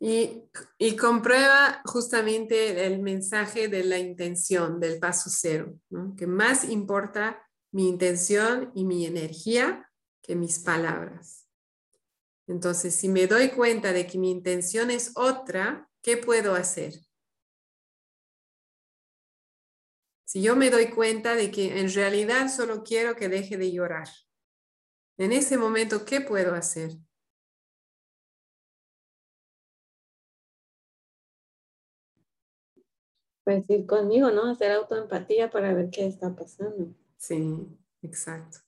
Y, comprueba justamente el mensaje de la intención, del paso cero, que más importa mi intención y mi energía que mis palabras. Entonces, si me doy cuenta de que mi intención es otra, ¿qué puedo hacer? Si yo me doy cuenta de que en realidad solo quiero que deje de llorar, en ese momento, ¿qué puedo hacer? Pues ir conmigo, ¿no? Hacer autoempatía para ver qué está pasando. Sí, exacto.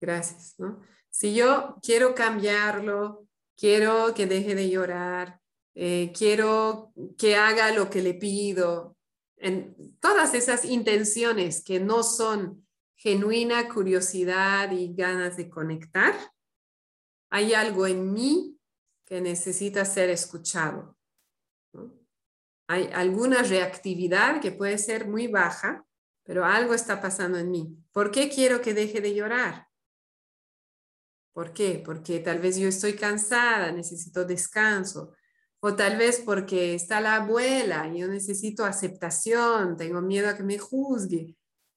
Gracias, ¿no? Si yo quiero cambiarlo, quiero que deje de llorar, eh, quiero que haga lo que le pido, en todas esas intenciones que no son genuina curiosidad y ganas de conectar, hay algo en mí que necesita ser escuchado. Hay alguna reactividad que puede ser muy baja, pero algo está pasando en mí. ¿Por qué quiero que deje de llorar? ¿Por qué? Porque tal vez yo estoy cansada, necesito descanso. O tal vez porque está la abuela y yo necesito aceptación, tengo miedo a que me juzgue.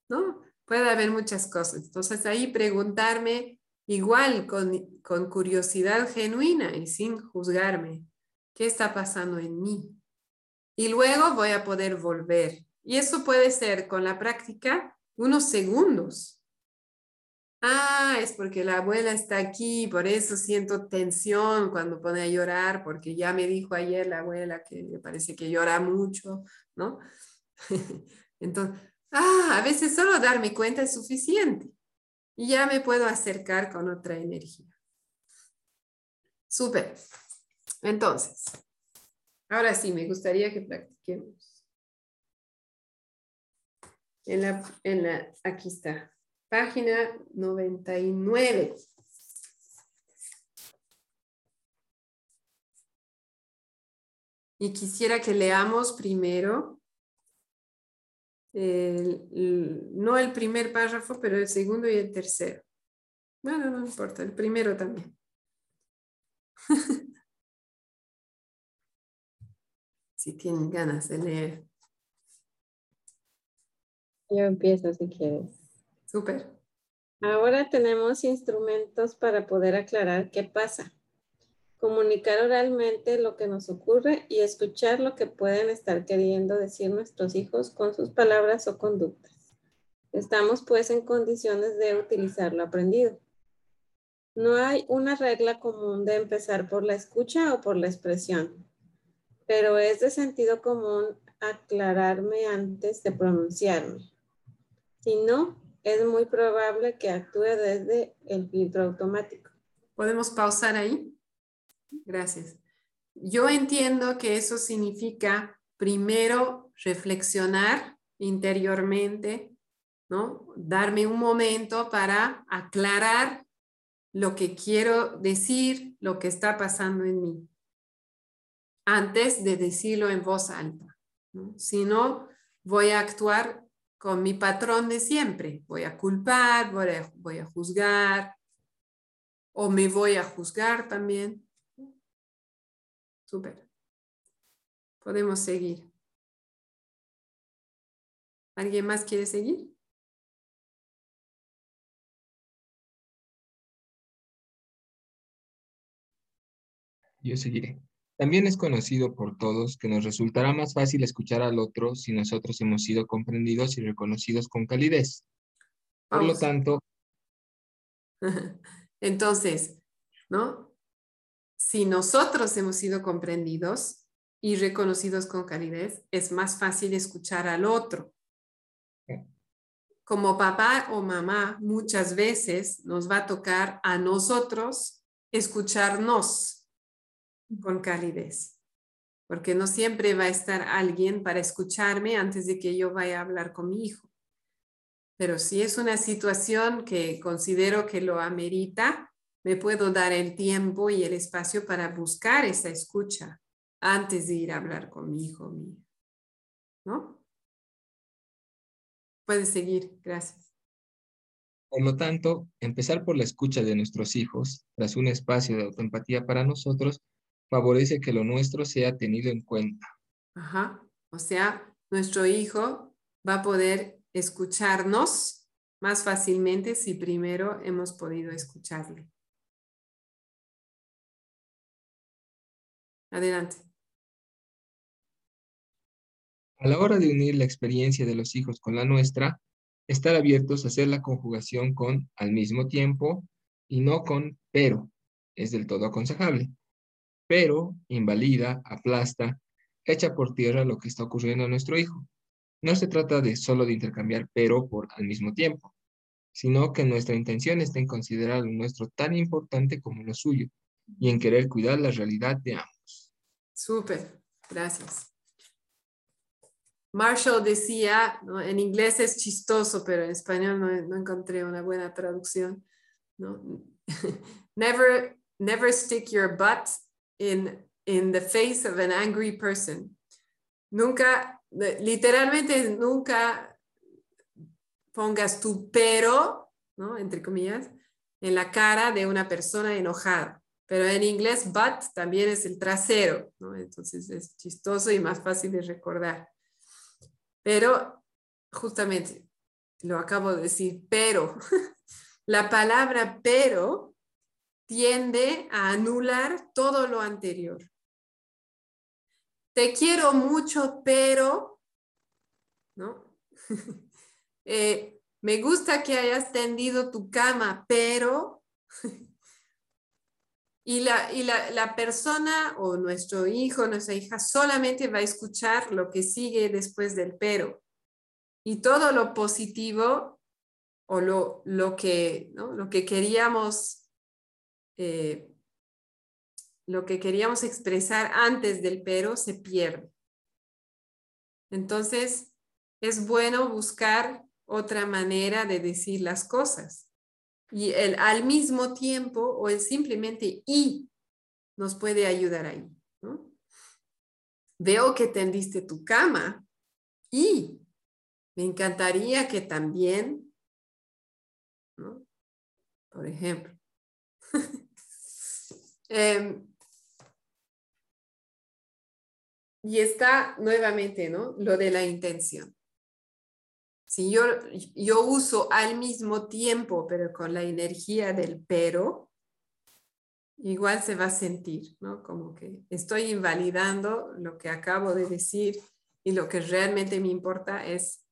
¿No? Puede haber muchas cosas. Entonces ahí preguntarme igual con, con curiosidad genuina y sin juzgarme, ¿qué está pasando en mí? Y luego voy a poder volver. Y eso puede ser con la práctica unos segundos. Ah, es porque la abuela está aquí, por eso siento tensión cuando pone a llorar, porque ya me dijo ayer la abuela que me parece que llora mucho, ¿no? Entonces, ah, a veces solo darme cuenta es suficiente y ya me puedo acercar con otra energía. Súper. Entonces, Ahora sí, me gustaría que practiquemos. En la, en la, aquí está, página 99. Y quisiera que leamos primero, no el primer párrafo, pero el segundo y el tercero. Bueno, no importa, el primero también. si tienen ganas de leer. Yo empiezo si quieres. Súper. Ahora tenemos instrumentos para poder aclarar qué pasa, comunicar oralmente lo que nos ocurre y escuchar lo que pueden estar queriendo decir nuestros hijos con sus palabras o conductas. Estamos pues en condiciones de utilizar lo aprendido. No hay una regla común de empezar por la escucha o por la expresión pero es de sentido común aclararme antes de pronunciarme. Si no, es muy probable que actúe desde el filtro automático. ¿Podemos pausar ahí? Gracias. Yo entiendo que eso significa primero reflexionar interiormente, ¿no? Darme un momento para aclarar lo que quiero decir, lo que está pasando en mí antes de decirlo en voz alta. Si no, voy a actuar con mi patrón de siempre. Voy a culpar, voy a, voy a juzgar o me voy a juzgar también. Súper. Podemos seguir. ¿Alguien más quiere seguir? Yo seguiré. También es conocido por todos que nos resultará más fácil escuchar al otro si nosotros hemos sido comprendidos y reconocidos con calidez. Por lo tanto... Entonces, ¿no? Si nosotros hemos sido comprendidos y reconocidos con calidez, es más fácil escuchar al otro. Como papá o mamá, muchas veces nos va a tocar a nosotros escucharnos con calidez, porque no siempre va a estar alguien para escucharme antes de que yo vaya a hablar con mi hijo. Pero si es una situación que considero que lo amerita, me puedo dar el tiempo y el espacio para buscar esa escucha antes de ir a hablar con mi hijo mío. ¿No? Puedes seguir, gracias. Por lo tanto, empezar por la escucha de nuestros hijos, tras un espacio de autoempatía para nosotros, favorece que lo nuestro sea tenido en cuenta. Ajá. O sea, nuestro hijo va a poder escucharnos más fácilmente si primero hemos podido escucharle. Adelante. A la hora de unir la experiencia de los hijos con la nuestra, estar abiertos a hacer la conjugación con al mismo tiempo y no con pero, es del todo aconsejable. Pero invalida, aplasta, echa por tierra lo que está ocurriendo a nuestro hijo. No se trata de solo de intercambiar pero por al mismo tiempo, sino que nuestra intención está en considerar lo nuestro tan importante como lo suyo y en querer cuidar la realidad de ambos. Súper, gracias. Marshall decía, en inglés es chistoso, pero en español no, encontré una buena traducción. never, never stick your butt in, in the face of an angry person. Nunca, literalmente nunca pongas tu pero, ¿no? entre comillas, en la cara de una persona enojada. Pero en inglés, but también es el trasero, ¿no? Entonces es chistoso y más fácil de recordar. Pero justamente, lo acabo de decir, pero, la palabra pero tiende a anular todo lo anterior. Te quiero mucho, pero, ¿no? Eh, me gusta que hayas tendido tu cama, pero, y, la, y la, la, persona o nuestro hijo, nuestra hija, solamente va a escuchar lo que sigue después del pero. Y todo lo positivo o lo, lo, que, ¿no? lo que queríamos eh, lo que queríamos expresar antes del pero se pierde. Entonces, es bueno buscar otra manera de decir las cosas. Y el al mismo tiempo o el simplemente y nos puede ayudar ahí. Veo que tendiste tu cama y me encantaría que también, por ejemplo, Em, y está nuevamente, ¿no? Lo de la intención. Si yo, yo uso al mismo tiempo, pero con la energía del pero, igual se va a sentir, ¿no? Como que estoy invalidando lo que acabo de decir y lo que realmente me importa es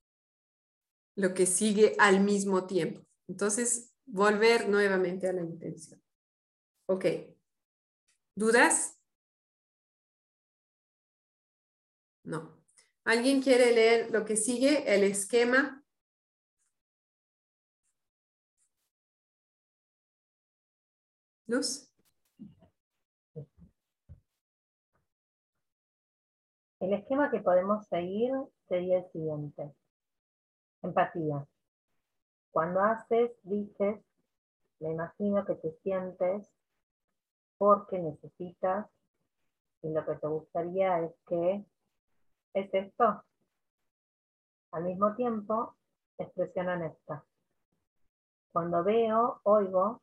lo que sigue al mismo tiempo. Entonces, volver nuevamente a la intención. Ok. ¿Dudas? No. ¿Alguien quiere leer lo que sigue? El esquema. Luz. El esquema que podemos seguir sería el siguiente. Empatía. Cuando haces, dices, me imagino que te sientes porque necesitas y lo que te gustaría es que es esto. Al mismo tiempo, expresión honesta. Cuando veo, oigo,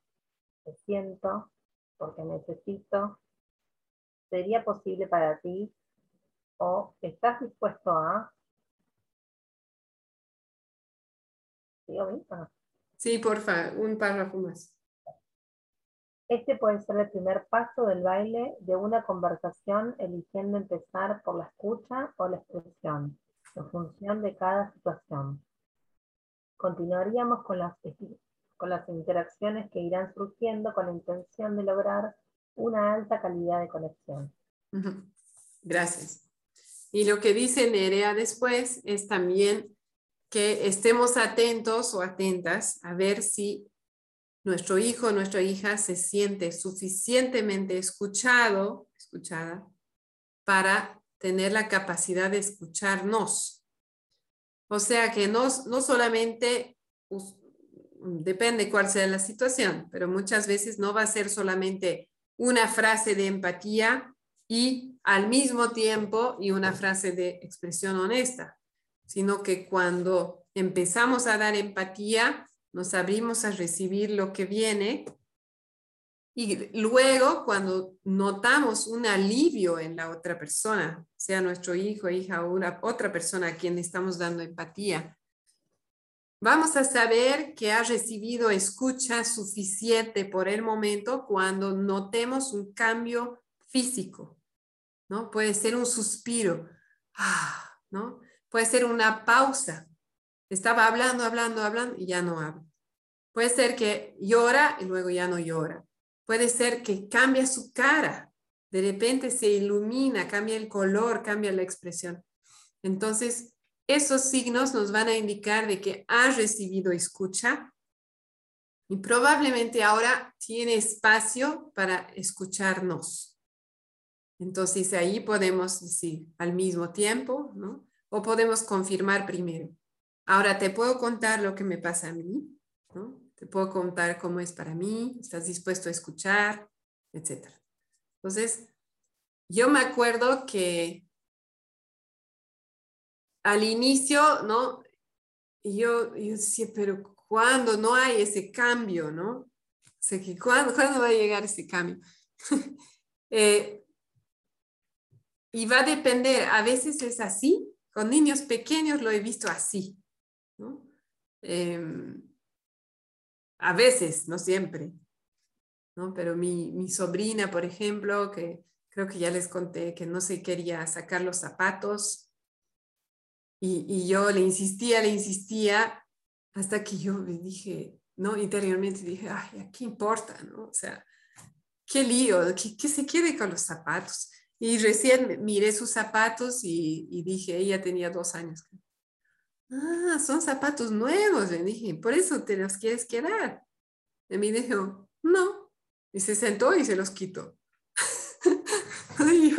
te siento, porque necesito, sería posible para ti o estás dispuesto a... Sí, porfa, un párrafo más. Este puede ser el primer paso del baile de una conversación eligiendo empezar por la escucha o la expresión, en función de cada situación. Continuaríamos con las, con las interacciones que irán surgiendo con la intención de lograr una alta calidad de conexión. Gracias. Y lo que dice Nerea después es también que estemos atentos o atentas a ver si nuestro hijo o nuestra hija se siente suficientemente escuchado, escuchada, para tener la capacidad de escucharnos. O sea que no, no solamente, depende cuál sea la situación, pero muchas veces no va a ser solamente una frase de empatía y al mismo tiempo y una frase de expresión honesta, sino que cuando empezamos a dar empatía, nos abrimos a recibir lo que viene y luego cuando notamos un alivio en la otra persona, sea nuestro hijo, hija o una otra persona a quien estamos dando empatía, vamos a saber que ha recibido escucha suficiente por el momento cuando notemos un cambio físico, ¿no? Puede ser un suspiro, ah, ¿no? Puede ser una pausa. Estaba hablando, hablando, hablando y ya no habla. Puede ser que llora y luego ya no llora. Puede ser que cambia su cara. De repente se ilumina, cambia el color, cambia la expresión. Entonces, esos signos nos van a indicar de que ha recibido escucha y probablemente ahora tiene espacio para escucharnos. Entonces ahí podemos decir al mismo tiempo, ¿no? O podemos confirmar primero. Ahora te puedo contar lo que me pasa a mí, ¿no? Te puedo contar cómo es para mí, estás dispuesto a escuchar, etcétera. Entonces, yo me acuerdo que al inicio, ¿no? Yo, yo decía, pero ¿cuándo no hay ese cambio, no? O sea, que ¿cuándo, ¿cuándo va a llegar ese cambio? eh, y va a depender, a veces es así, con niños pequeños lo he visto así. Eh, a veces, no siempre, ¿no? Pero mi, mi sobrina, por ejemplo, que creo que ya les conté que no se quería sacar los zapatos y, yo le insistía, le insistía, hasta que yo me dije, ¿no? Interiormente dije, ay, ¿qué importa, no? O sea, qué lío, que, se quede con los zapatos. Y recién miré sus zapatos y, y, dije, ella tenía dos años. Ah, son zapatos nuevos, le dije, por eso te los quieres quedar. Y me dijo, no. Y se sentó y se los quitó. y,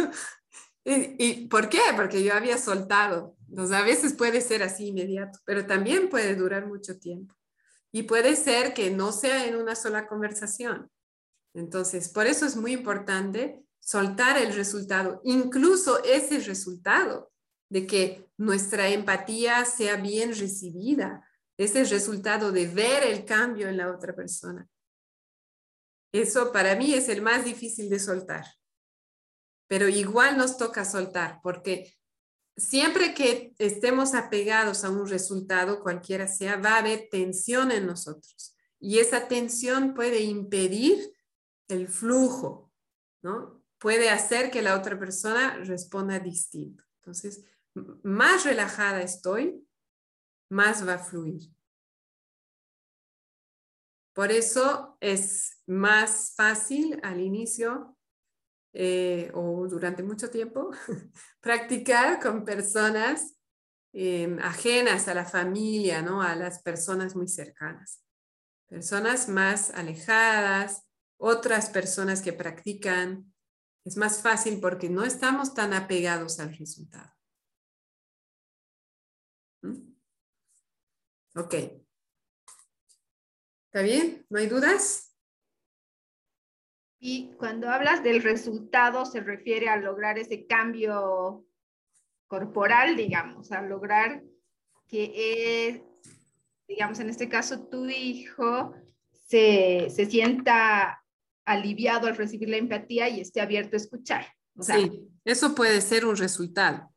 ¿Y por qué? Porque yo había soltado a veces puede ser así inmediato, pero también puede durar mucho tiempo. Y puede ser que no sea en una sola conversación. Entonces, por eso es muy importante soltar el resultado, incluso ese resultado de que nuestra empatía sea bien recibida, ese resultado de ver el cambio en la otra persona. Eso para mí es el más difícil de soltar. Pero igual nos toca soltar, porque siempre que estemos apegados a un resultado, cualquiera sea, va a haber tensión en nosotros. Y esa tensión puede impedir el flujo, ¿no? Puede hacer que la otra persona responda distinto. Entonces, más relajada estoy, más va a fluir. Por eso es más fácil al inicio eh, o durante mucho tiempo, practicar con personas em, ajenas a la familia, ¿no? a las personas muy cercanas. Personas más alejadas, otras personas que practican. Es más fácil porque no estamos tan apegados al resultado. Ok. ¿Está bien? ¿No hay dudas? Y cuando hablas del resultado, se refiere a lograr ese cambio corporal, digamos, a lograr que, digamos, en este caso, tu hijo se, sienta aliviado al recibir la empatía y esté abierto a escuchar. sí, eso puede ser un resultado.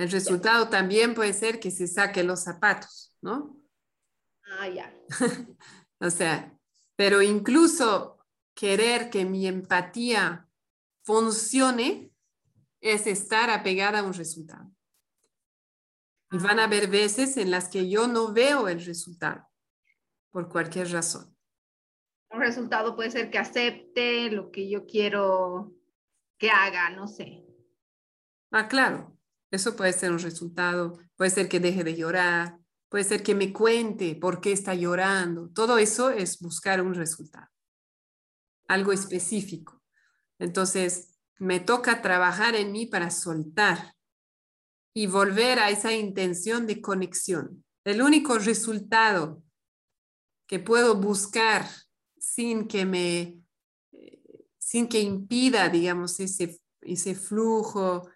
El resultado también puede ser que se saque los zapatos, ¿no? Ah, ya. o sea, pero incluso querer que mi empatía funcione es estar apegada a un resultado. Y van a haber veces en las que yo no veo el resultado, por cualquier razón. Un resultado puede ser que acepte lo que yo quiero que haga, no sé. Ah, claro, eso puede ser un resultado, puede ser que deje de llorar, puede ser que me cuente por qué está llorando. Todo eso es buscar un resultado algo específico. Entonces, me toca trabajar en mí para soltar y volver a esa intención de conexión. El único resultado que puedo buscar sin que me, sin que impida, digamos, ese, ese flujo,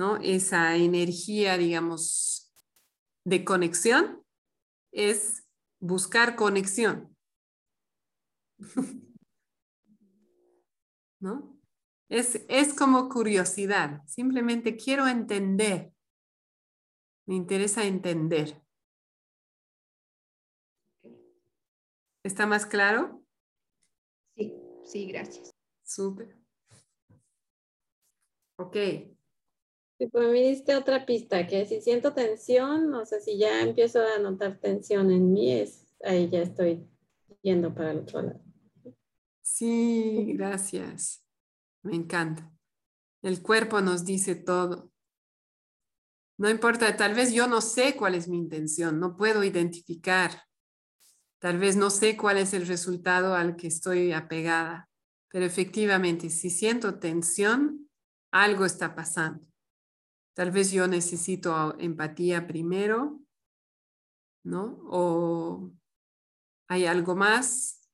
¿no? Esa energía, digamos, de conexión, es buscar conexión. ¿no? Es, es como curiosidad, simplemente quiero entender, me interesa entender. ¿Está más claro? Sí, sí, gracias. Súper. Ok. Pues me diste otra pista, que si siento tensión, o sea, si ya empiezo a notar tensión en mí, es, ahí ya estoy yendo para el otro lado. Sí, gracias. Me encanta. El cuerpo nos dice todo. No importa, tal vez yo no sé cuál es mi intención, no puedo identificar. Tal vez no sé cuál es el resultado al que estoy apegada, pero efectivamente, si siento tensión, algo está pasando. Tal vez yo necesito empatía primero, ¿no? O hay algo más.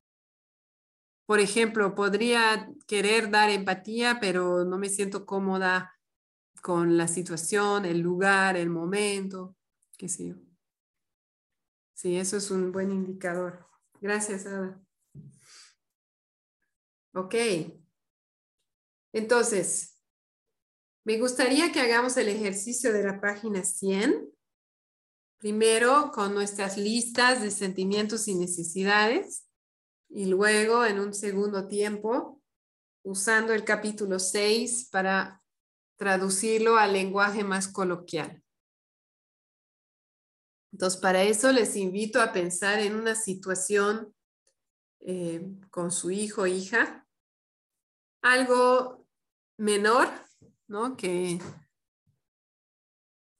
Por ejemplo, podría querer dar empatía, pero no me siento cómoda con la situación, el lugar, el momento, qué sé yo. Sí, eso es un buen indicador. Gracias, Ada. Ok. Entonces, me gustaría que hagamos el ejercicio de la página 100. Primero con nuestras listas de sentimientos y necesidades y luego en un segundo tiempo usando el capítulo 6 para traducirlo al lenguaje más coloquial. Entonces, para eso les invito a pensar en una situación eh, con su hijo o hija, algo menor, ¿no? Que,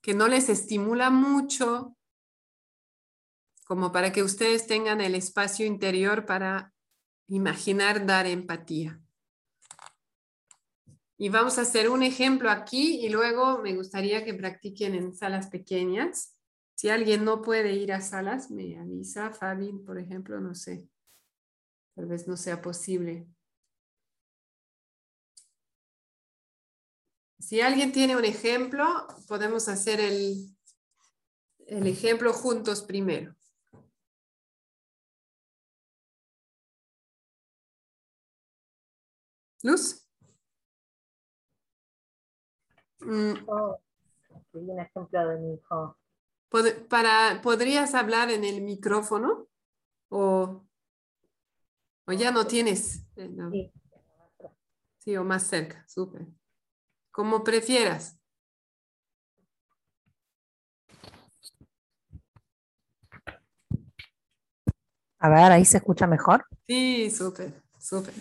que no les estimula mucho, como para que ustedes tengan el espacio interior para imaginar dar empatía. Y vamos a hacer un ejemplo aquí y luego me gustaría que practiquen en salas pequeñas. Si alguien no puede ir a salas, me avisa. Fabi, por ejemplo, no sé. Tal vez no sea posible. Si alguien tiene un ejemplo, podemos hacer el, el ejemplo juntos primero. Luz. Mm. un ejemplo de mi hijo. Para, ¿Podrías hablar en el micrófono? ¿O, o ya no tienes? Eh, sí. sí, o más cerca, súper. Como prefieras. A ver, ahí se escucha mejor. Sí, súper, súper.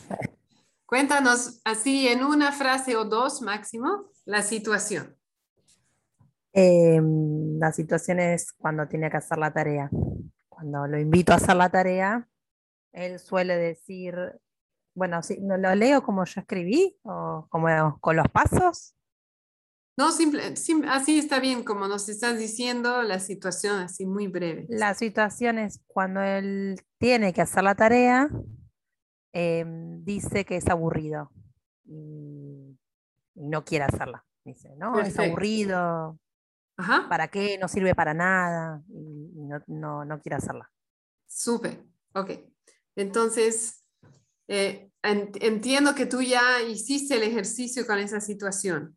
Cuéntanos así en una frase o dos máximo la situación. Em, la situación es cuando tiene que hacer la tarea. Cuando lo invito a hacer la tarea, él suele decir, bueno, ¿lo leo como yo escribí o como con los pasos? No, simple, así está bien, como nos estás diciendo, la situación así muy breve. La situación es cuando él tiene que hacer la tarea, Em, dice que es aburrido y, no quiere hacerla. Dice, no, es aburrido. ¿Para qué? No sirve para nada y, no, no, quiere hacerla. Súper, ok. Entonces, eh, entiendo que tú ya hiciste el ejercicio con esa situación.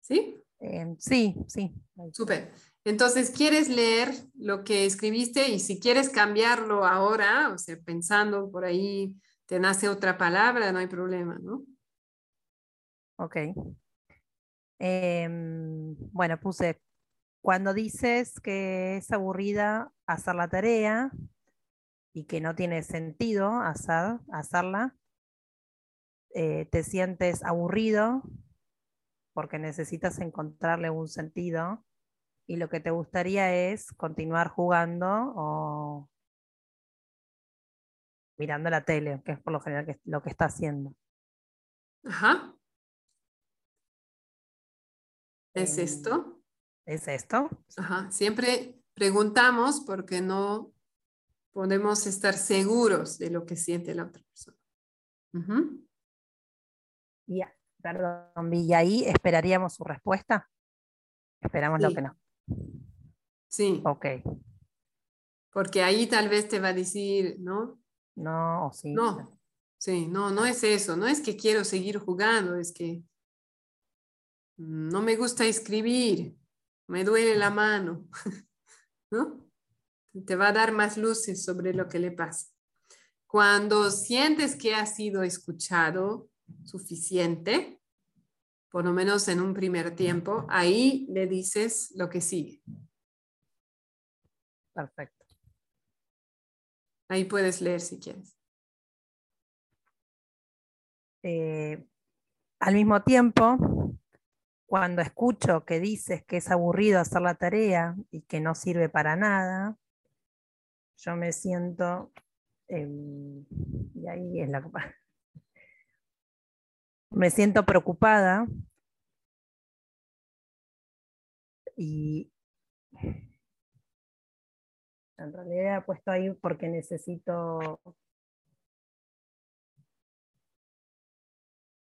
¿Sí? Em, sí, sí. Súper. Entonces, ¿quieres leer lo que escribiste? Y si quieres cambiarlo ahora, o sea, pensando por ahí, te nace otra palabra, no hay problema, ¿no? Ok. Em, bueno, puse, cuando dices que es aburrida hacer la tarea y que no tiene sentido hacer, hacerla, eh, te sientes aburrido porque necesitas encontrarle un sentido y lo que te gustaría es continuar jugando o mirando la tele, que es por lo general lo que está haciendo. Ajá. ¿Es em, esto? ¿Es esto? Ajá. Siempre preguntamos porque no podemos estar seguros de lo que siente la otra persona. Ya, perdón, y ahí esperaríamos su respuesta. Esperamos lo que no. Sí. Ok. Porque ahí tal vez te va a decir, ¿no? No, sí. No, sí, no, no es eso. No es que quiero seguir jugando, es que no me gusta escribir, me duele la mano, ¿no? Te va a dar más luces sobre lo que le pasa. Cuando sientes que ha sido escuchado suficiente, por lo menos en un primer tiempo, ahí le dices lo que sigue. Perfecto. Ahí puedes leer si quieres. Eh, al mismo tiempo, cuando escucho que dices que es aburrido hacer la tarea y que no sirve para nada, yo me siento, y ahí es la me siento preocupada y en realidad he puesto ahí porque necesito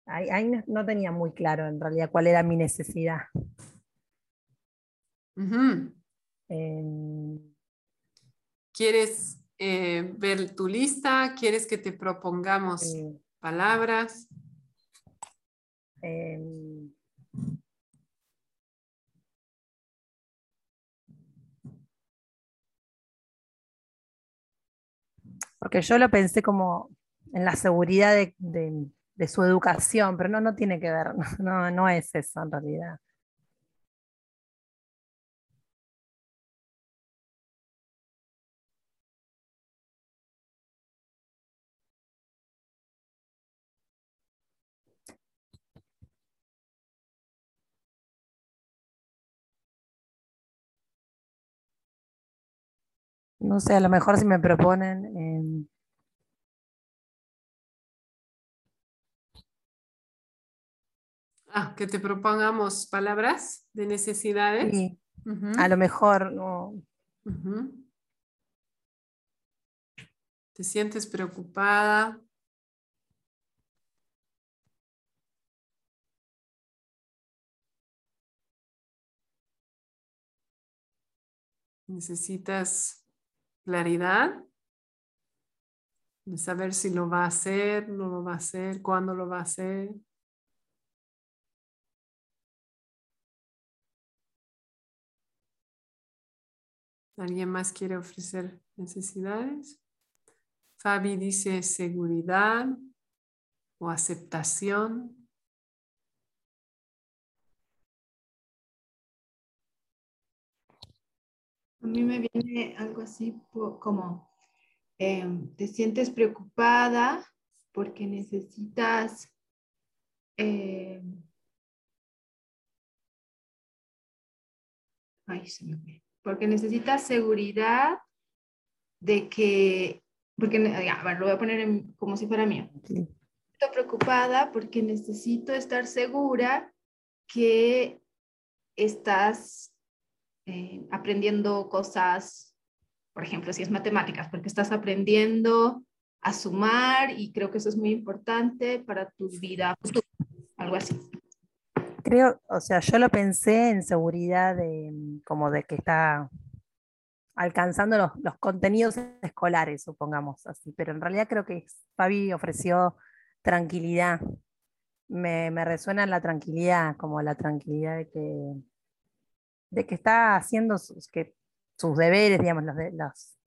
Ahí, no, tenía muy claro en realidad cuál era mi necesidad. ¿Quieres eh, ver tu lista? ¿Quieres que te propongamos palabras? Em, porque yo lo pensé como en la seguridad de, de su educación, pero no, no tiene que ver, no, no es eso en realidad. No sé, a lo mejor si me proponen em, Ah, que te propongamos palabras de necesidades. Sí. A lo mejor no. ¿Te sientes preocupada? ¿Necesitas claridad? De saber si lo va a hacer, no lo va a hacer, cuándo lo va a hacer. ¿Alguien más quiere ofrecer necesidades? Fabi dice seguridad o aceptación. A mí me viene algo así como, em, te sientes preocupada porque necesitas em, ay, se me fue porque necesitas seguridad de que, porque, a ver, lo voy a poner como si fuera mío. Estoy preocupada porque necesito estar segura que estás eh, aprendiendo cosas, por ejemplo, si es matemáticas, porque estás aprendiendo a sumar y creo que eso es muy importante para tu vida algo así creo, o sea, yo lo pensé en seguridad de, mm, como de que está alcanzando los, contenidos escolares, supongamos así, pero en realidad creo que Fabi ofreció tranquilidad. Me, resuena la tranquilidad, como la tranquilidad de que, de que está haciendo sus, que, sus deberes, digamos, los,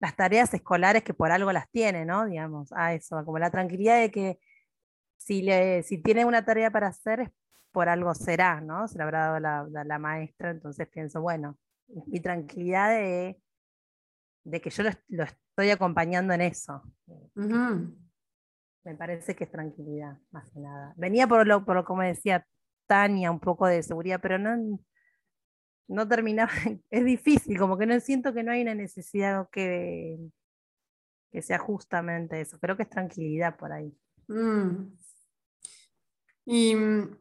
las tareas escolares que por algo las tiene, ¿no? Digamos, a eso, como la tranquilidad de que si, le, si tiene una tarea para hacer, es por algo será, ¿no? Se le habrá dado la, la, maestra, entonces pienso, bueno, mi tranquilidad de, de que yo lo, estoy acompañando en eso. Me parece que es tranquilidad, más que nada. Venía por lo, por lo como decía Un poco de seguridad, pero no, no terminaba, es difícil, como que no siento que no hay una necesidad que, que sea justamente eso. Creo que es tranquilidad por ahí. Mm. Y mm,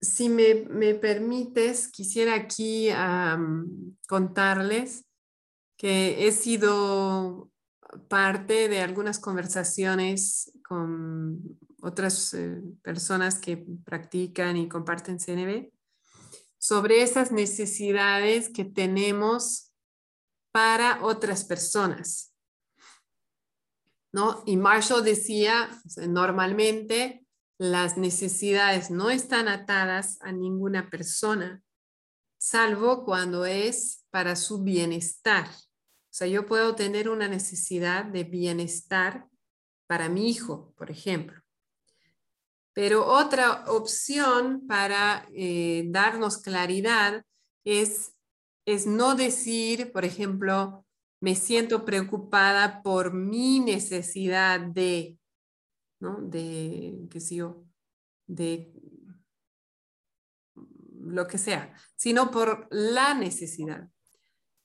si me, permites, quisiera aquí contarles que he sido parte de algunas conversaciones con otras eh, personas que practican y comparten CNB sobre esas necesidades que tenemos para otras personas. ¿no? Y Marshall decía, normalmente las necesidades no están atadas a ninguna persona, salvo cuando es para su bienestar. O sea, yo puedo tener una necesidad de bienestar para mi hijo, por ejemplo. Pero otra opción para eh, darnos claridad es, es no decir, por ejemplo, me siento preocupada por mi necesidad de, ¿no? De, qué sé de lo que sea, sino por la necesidad,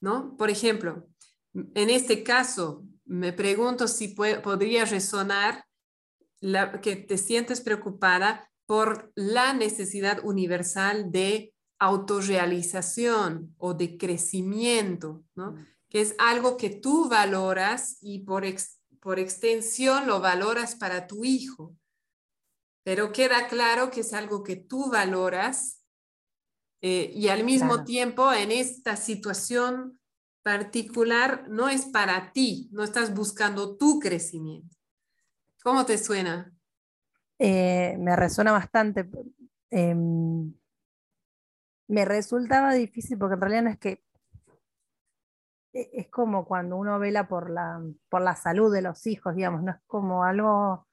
¿no? Por ejemplo, en este caso, me pregunto si podría resonar la, que te sientes preocupada por la necesidad universal de autorrealización o de crecimiento, ¿no? Mm. que es algo que tú valoras y por, por extensión lo valoras para tu hijo. Pero queda claro que es algo que tú valoras eh, y al mismo tiempo en esta situación particular no es para ti, no estás buscando tu crecimiento. ¿Cómo te suena? Eh, me resuena bastante. Em, me resultaba difícil porque en realidad no es que e, es como cuando uno vela por la, por la salud de los hijos, digamos, no es como algo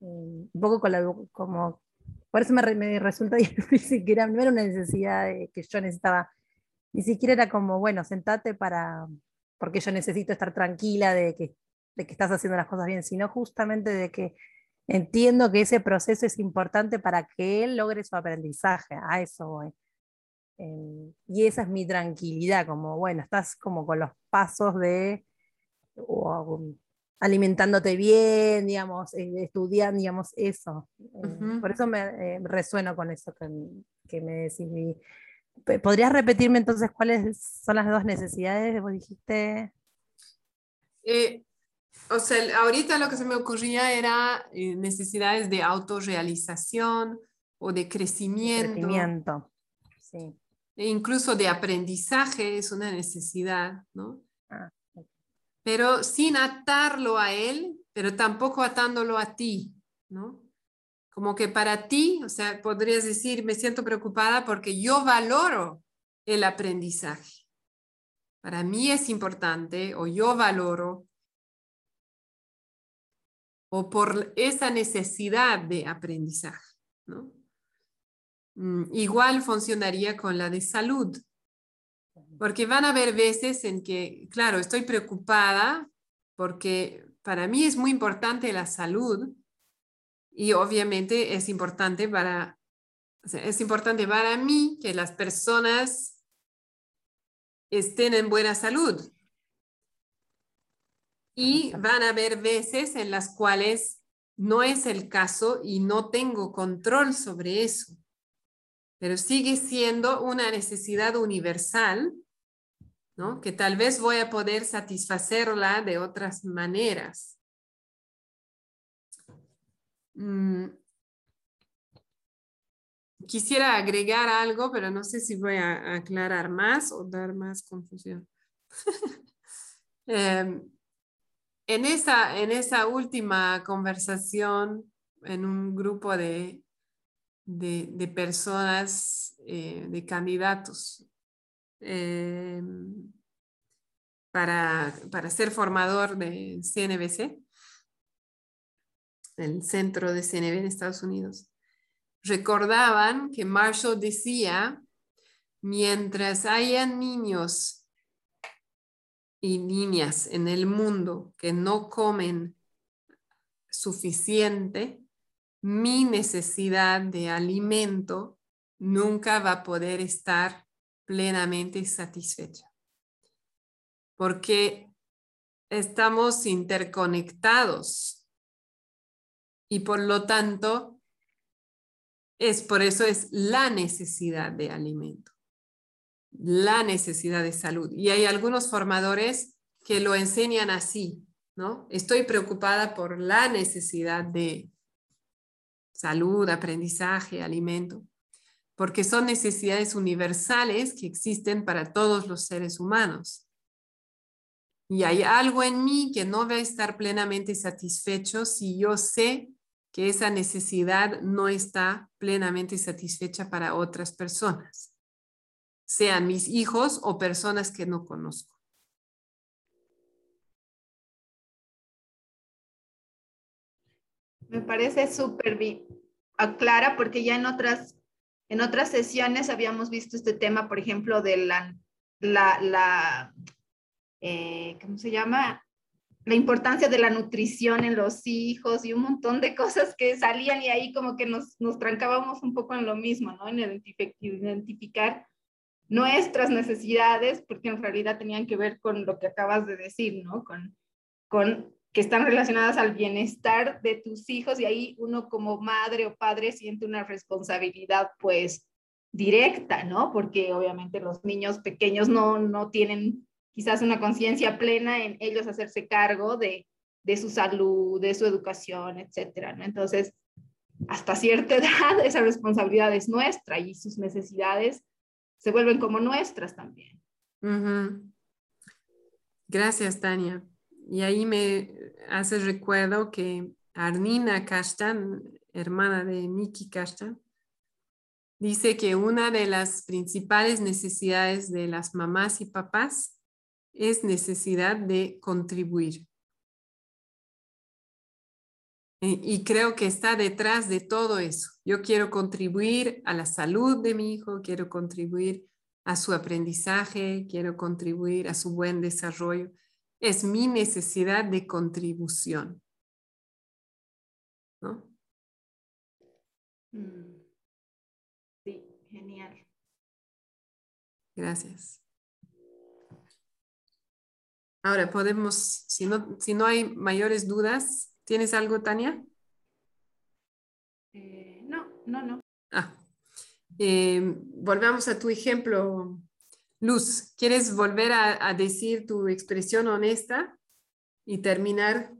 eh, un poco con la, como por eso me resulta difícil que era, no era una necesidad que yo necesitaba ni siquiera era como, bueno, sentate para, porque yo necesito estar tranquila de que, de que estás haciendo las cosas bien, sino justamente de que entiendo que ese proceso es importante para que él logre su aprendizaje, a eso voy. Eh, y esa es mi tranquilidad, como, bueno, estás como con los pasos de alimentándote bien, digamos, eh, estudiando, digamos, eso. Eh, por eso me resueno con eso que, que me decís. ¿Podrías repetirme entonces cuáles son las dos necesidades que vos dijiste? Eh, o sea, ahorita lo que se me ocurría era eh, necesidades de autorrealización o de crecimiento. Crecimiento, sí. E incluso de aprendizaje es una necesidad, ¿no? Ah, pero sin atarlo a él, pero tampoco atándolo a ti, ¿no? Como que para ti, o sea, podrías decir, me siento preocupada porque yo valoro el aprendizaje. Para mí es importante o yo valoro o por esa necesidad de aprendizaje. ¿no? Mm, igual funcionaría con la de salud, porque van a haber veces en que, claro, estoy preocupada porque para mí es muy importante la salud, y obviamente es importante para, es importante para mí que las personas estén en buena salud. Y van a haber veces en las cuales no es el caso y no tengo control sobre eso. Pero sigue siendo una necesidad universal, ¿no? Que tal vez voy a poder satisfacerla de otras maneras. Mm, quisiera agregar algo, pero no sé si voy a aclarar más o dar más confusión. Em, en, esa, en esa última conversación, en un grupo de, de, personas, eh, de candidatos, em, para, para ser formador de CNBC, el centro de CNB en Estados Unidos, recordaban que Marshall decía, mientras hayan niños y niñas en el mundo que no comen suficiente, mi necesidad de alimento nunca va a poder estar plenamente satisfecha. Porque estamos interconectados y por lo tanto, es por eso es la necesidad de alimento, la necesidad de salud. Y hay algunos formadores que lo enseñan así, ¿no? Estoy preocupada por la necesidad de salud, aprendizaje, alimento, porque son necesidades universales que existen para todos los seres humanos. Y hay algo en mí que no va a estar plenamente satisfecho si yo sé que esa necesidad no está plenamente satisfecha para otras personas, sean mis hijos o personas que no conozco. Me parece súper bien. aclara porque ya en otras, en otras sesiones habíamos visto este tema, por ejemplo, de la, la, la eh, ¿cómo se llama? La importancia de la nutrición en los hijos y un montón de cosas que salían y ahí como que nos, nos trancábamos un poco en lo mismo, ¿no? En identificar nuestras necesidades, porque en realidad tenían que ver con lo que acabas de decir, ¿no? Con, con que están relacionadas al bienestar de tus hijos y ahí uno como madre o padre siente una responsabilidad pues directa, ¿no? Porque obviamente los niños pequeños no, no tienen quizás una conciencia plena en ellos hacerse cargo de, de su salud, de su educación, etcétera, ¿no? Entonces, hasta cierta edad esa responsabilidad es nuestra y sus necesidades se vuelven como nuestras también. Gracias, Tania. Y ahí me hace recuerdo que Arnina Kashtan, hermana de Miki Kashtan, dice que una de las principales necesidades de las mamás y papás es necesidad de contribuir. Y creo que está detrás de todo eso. Yo quiero contribuir a la salud de mi hijo, quiero contribuir a su aprendizaje, quiero contribuir a su buen desarrollo. Es mi necesidad de contribución. ¿No? Mm. Sí, genial. Gracias. Ahora podemos, si no, si no hay mayores dudas, ¿Tienes algo, Tania? Eh, no, no, no. Ah, eh, volvamos a tu ejemplo. Luz, ¿quieres volver a, decir tu expresión honesta y terminar?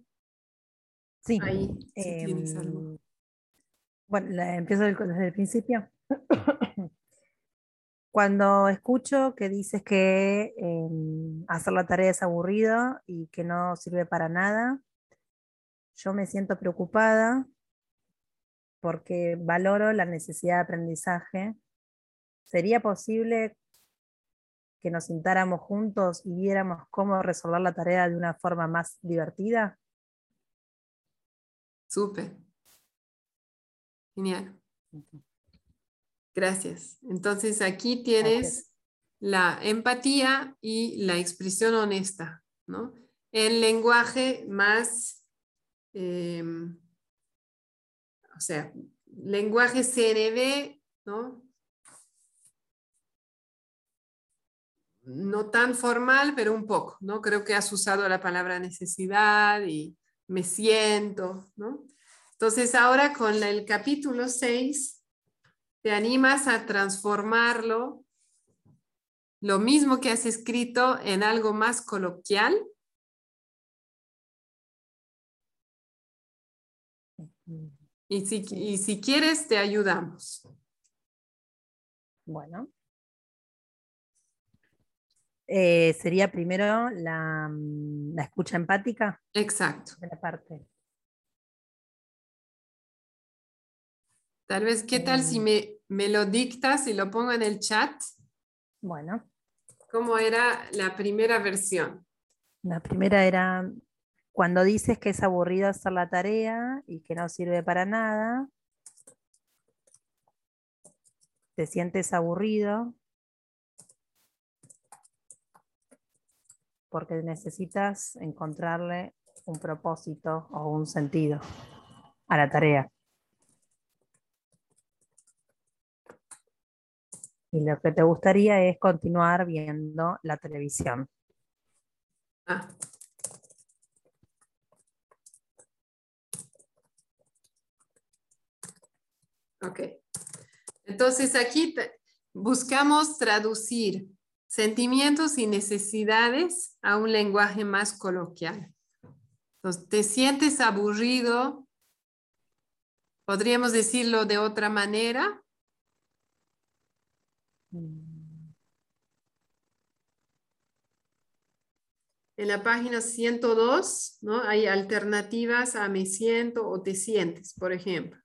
Sí. Ahí, si tienes algo. Em, bueno, empiezo desde el principio. Cuando escucho que dices que em, hacer la tarea es aburrido y que no sirve para nada, yo me siento preocupada porque valoro la necesidad de aprendizaje. ¿Sería posible que nos sentáramos juntos y viéramos cómo resolver la tarea de una forma más divertida? Súper. Genial. Gracias. Entonces aquí tienes la empatía y la expresión honesta, ¿no? El lenguaje más Em, o sea, lenguaje CNV, ¿no? No tan formal, pero un poco, ¿no? Creo que has usado la palabra necesidad y me siento, ¿no? Entonces ahora con el capítulo 6, te animas a transformarlo, lo mismo que has escrito en algo más coloquial, Y si, si quieres, te ayudamos. Bueno. Eh, sería primero la, mm, la, escucha empática. Exacto. De la parte. Tal vez, ¿qué tal si mm. me, me lo dictas y lo pongo en el chat? Bueno. ¿Cómo era la primera versión? La primera era cuando dices que es aburrido hacer la tarea y que no sirve para nada, te sientes aburrido porque necesitas encontrarle un propósito o un sentido a la tarea. Y lo que te gustaría es continuar viendo la televisión. Ah. Ok. Entonces aquí buscamos traducir sentimientos y necesidades a un lenguaje más coloquial. Entonces, ¿te sientes aburrido? ¿Podríamos decirlo de otra manera? En la página 102, ¿no? Hay alternativas a me siento o te sientes, por ejemplo.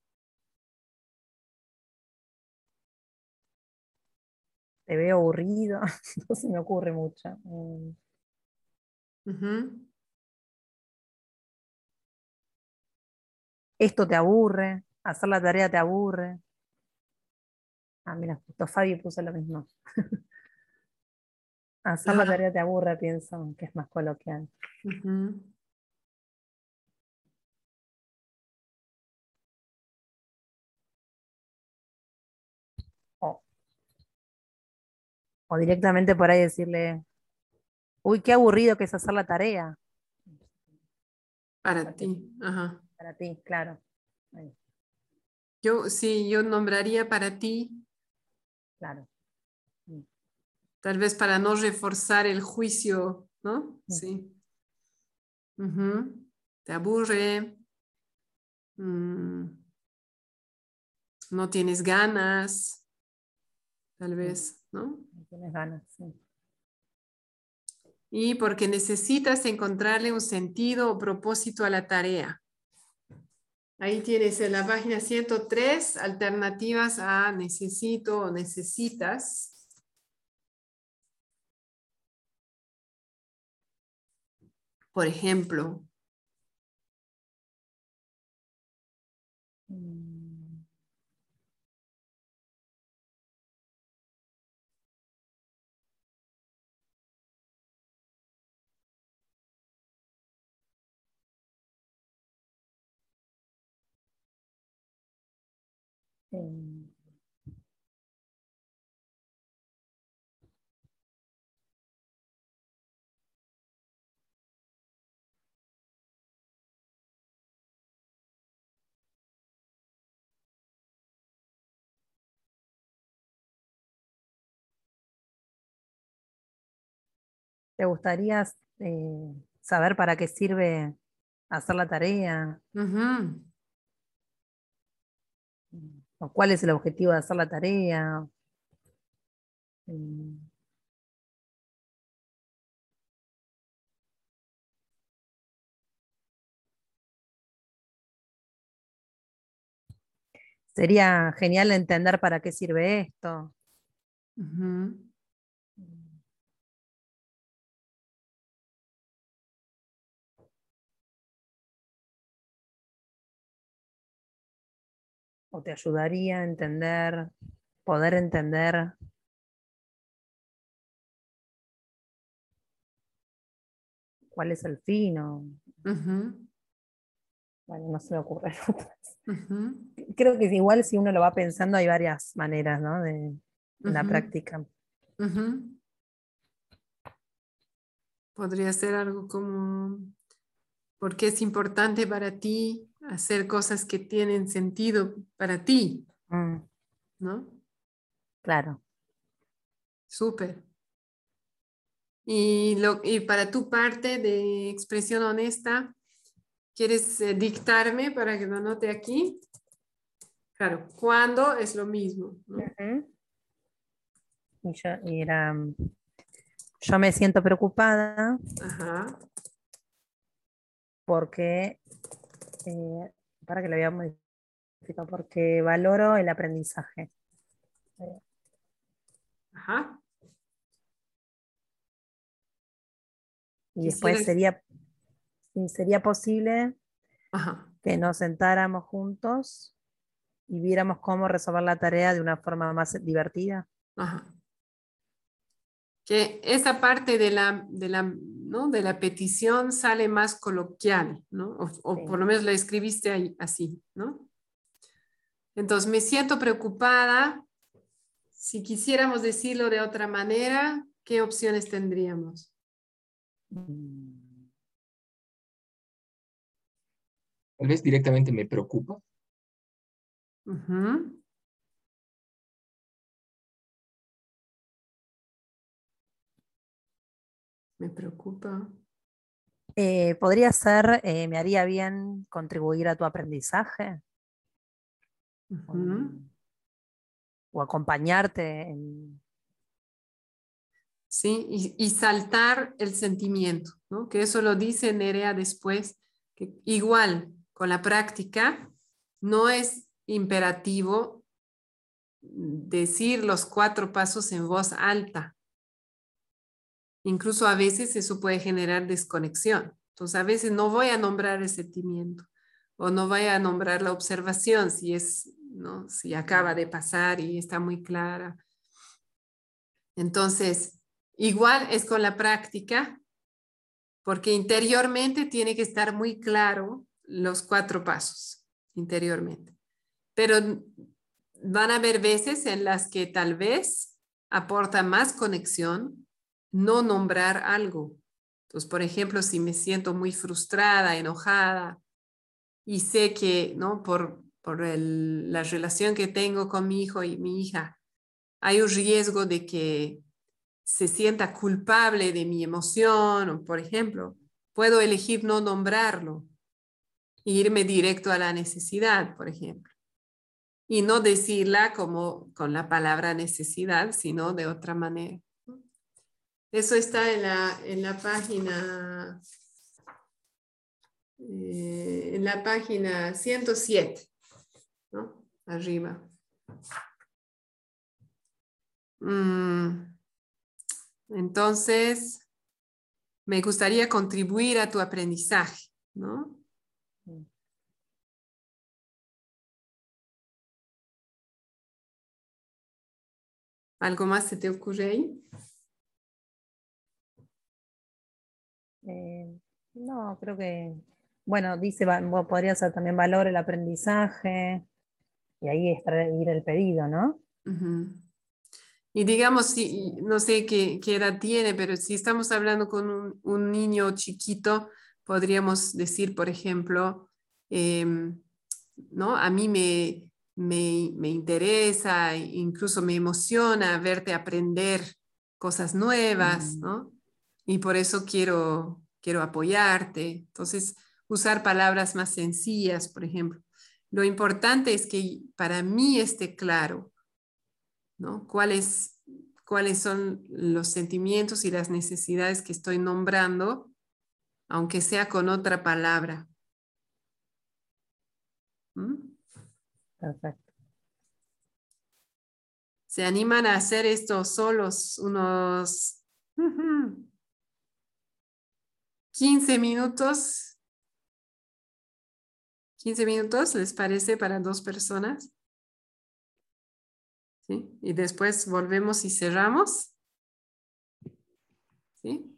Te veo aburrido, no se me ocurre mucho. Esto te aburre. Hacer la tarea te aburre. Ah, mira, justo Fabi puso lo mismo. Hacer la tarea te aburre, pienso que es más coloquial. O directamente por ahí decirle, uy, qué aburrido que es hacer la tarea. Para, ti, ajá. Para ti, claro. Yo sí, yo nombraría para ti. Claro. Tal vez para no reforzar el juicio, ¿no? Sí. Te aburre. Mm. No tienes ganas. Tal vez, ¿no? Tienes ganas, Y porque necesitas encontrarle un sentido o propósito a la tarea. Ahí tienes en la página 103 alternativas a necesito o necesitas. Por ejemplo, mm. ¿Te gustaría eh, saber para qué sirve hacer la tarea? ¿O cuál es el objetivo de hacer la tarea? Eh, sería genial entender para qué sirve esto. O te ayudaría a entender, poder entender cuál es el fin Bueno, no se me ocurre Creo que igual si uno lo va pensando hay varias maneras ¿no? de, la práctica. Podría ser algo como, ¿por qué es importante para ti hacer cosas que tienen sentido para ti, mm. ¿no? Claro. Súper. Y, lo, y para tu parte de expresión honesta, ¿quieres eh, dictarme para que lo anote aquí? Claro, ¿cuándo es lo mismo? y yo, era, yo me siento preocupada Ajá. Porque eh, para que lo veamos modificado, porque valoro el aprendizaje. Ajá. Y después sería, sería posible que nos sentáramos juntos y viéramos cómo resolver la tarea de una forma más divertida. Ajá. Que esa parte de la, de la de la petición sale más coloquial, ¿no? O, por lo menos la escribiste ahí, así, ¿no? Entonces, me siento preocupada. Si quisiéramos decirlo de otra manera, ¿qué opciones tendríamos? Tal vez directamente me preocupa. Me preocupa. Eh, ¿Podría ser, eh, me haría bien contribuir a tu aprendizaje? o, acompañarte Sí, y, saltar el sentimiento, ¿no? que eso lo dice Nerea después, que igual con la práctica no es imperativo decir los cuatro pasos en voz alta, Incluso a veces eso puede generar desconexión. Entonces, a veces no voy a nombrar el sentimiento. o no vaya a nombrar la observación si es, ¿no? Si acaba de pasar y está muy clara. Entonces, igual es con la práctica, porque interiormente tiene que estar muy claro los cuatro pasos, interiormente. Pero van a haber veces en las que tal vez aporta más conexión no nombrar algo. Entonces, por ejemplo, si me siento muy frustrada, enojada y sé que, ¿no? Por, por la relación que tengo con mi hijo y mi hija, hay un riesgo de que se sienta culpable de mi emoción, por ejemplo, puedo elegir no nombrarlo e irme directo a la necesidad, por ejemplo. Y no decirla como con la palabra necesidad, sino de otra manera. Eso está en la, en la página eh, en la página 107, ¿no? Arriba. Mm. Entonces, me gustaría contribuir a tu aprendizaje, ¿no? ¿Algo más se te ocurre ahí? Eh, no, creo que, bueno, dice, podría ser también valor el aprendizaje y ahí está ir el pedido, ¿no? Y digamos, si, no sé qué, edad tiene, pero si estamos hablando con un, niño chiquito, podríamos decir, por ejemplo, em, ¿no? A mí me, me, interesa, incluso me emociona verte aprender cosas nuevas, mm. ¿no? Y por eso quiero, quiero apoyarte. Entonces, usar palabras más sencillas, por ejemplo. Lo importante es que para mí esté claro ¿no? ¿Cuáles, ¿Cuáles son los sentimientos y las necesidades que estoy nombrando, aunque sea con otra palabra? ¿Mm? Perfecto. ¿Se animan a hacer esto solos unos 15 minutos? ¿15 minutos les parece para dos personas? Y después volvemos y cerramos. ¿Sí?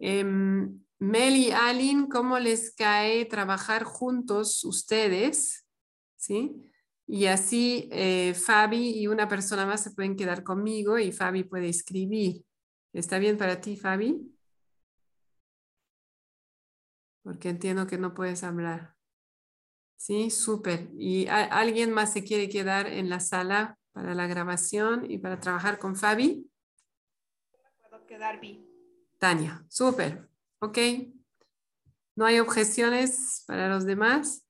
Em, Mel y Alin, ¿cómo les cae trabajar juntos ustedes? ¿Sí? Y así eh, Fabi y una persona más se pueden quedar conmigo y Fabi puede escribir. ¿Está bien para ti, Fabi? Porque entiendo que no puedes hablar. Sí, súper. ¿Y alguien más se quiere quedar en la sala para la grabación y para trabajar con Fabi? Puedo quedar bien. Tania, súper. Ok. ¿No hay objeciones para los demás?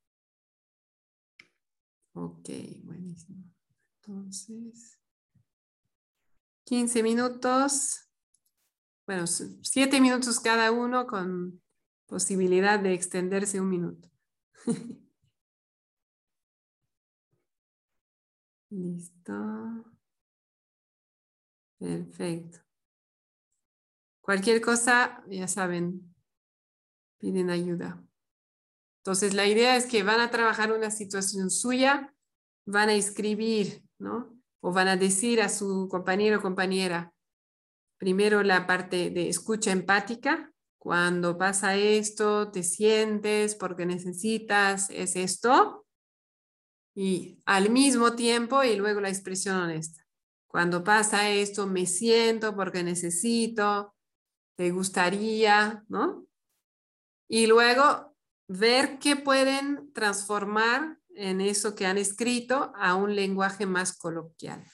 Ok, buenísimo. Entonces, 15 minutos. Bueno, 7 minutos cada uno con posibilidad de extenderse un minuto. Listo. Perfecto. Cualquier cosa, ya saben, piden ayuda. Entonces, la idea es que van a trabajar una situación suya, van a escribir, ¿no? O van a decir a su compañero o compañera, primero la parte de escucha empática, cuando pasa esto, te sientes porque necesitas, es esto, y al mismo tiempo y luego la expresión honesta. Cuando pasa esto, me siento porque necesito, te gustaría, ¿no? Y luego ver qué pueden transformar en eso que han escrito a un lenguaje más coloquial.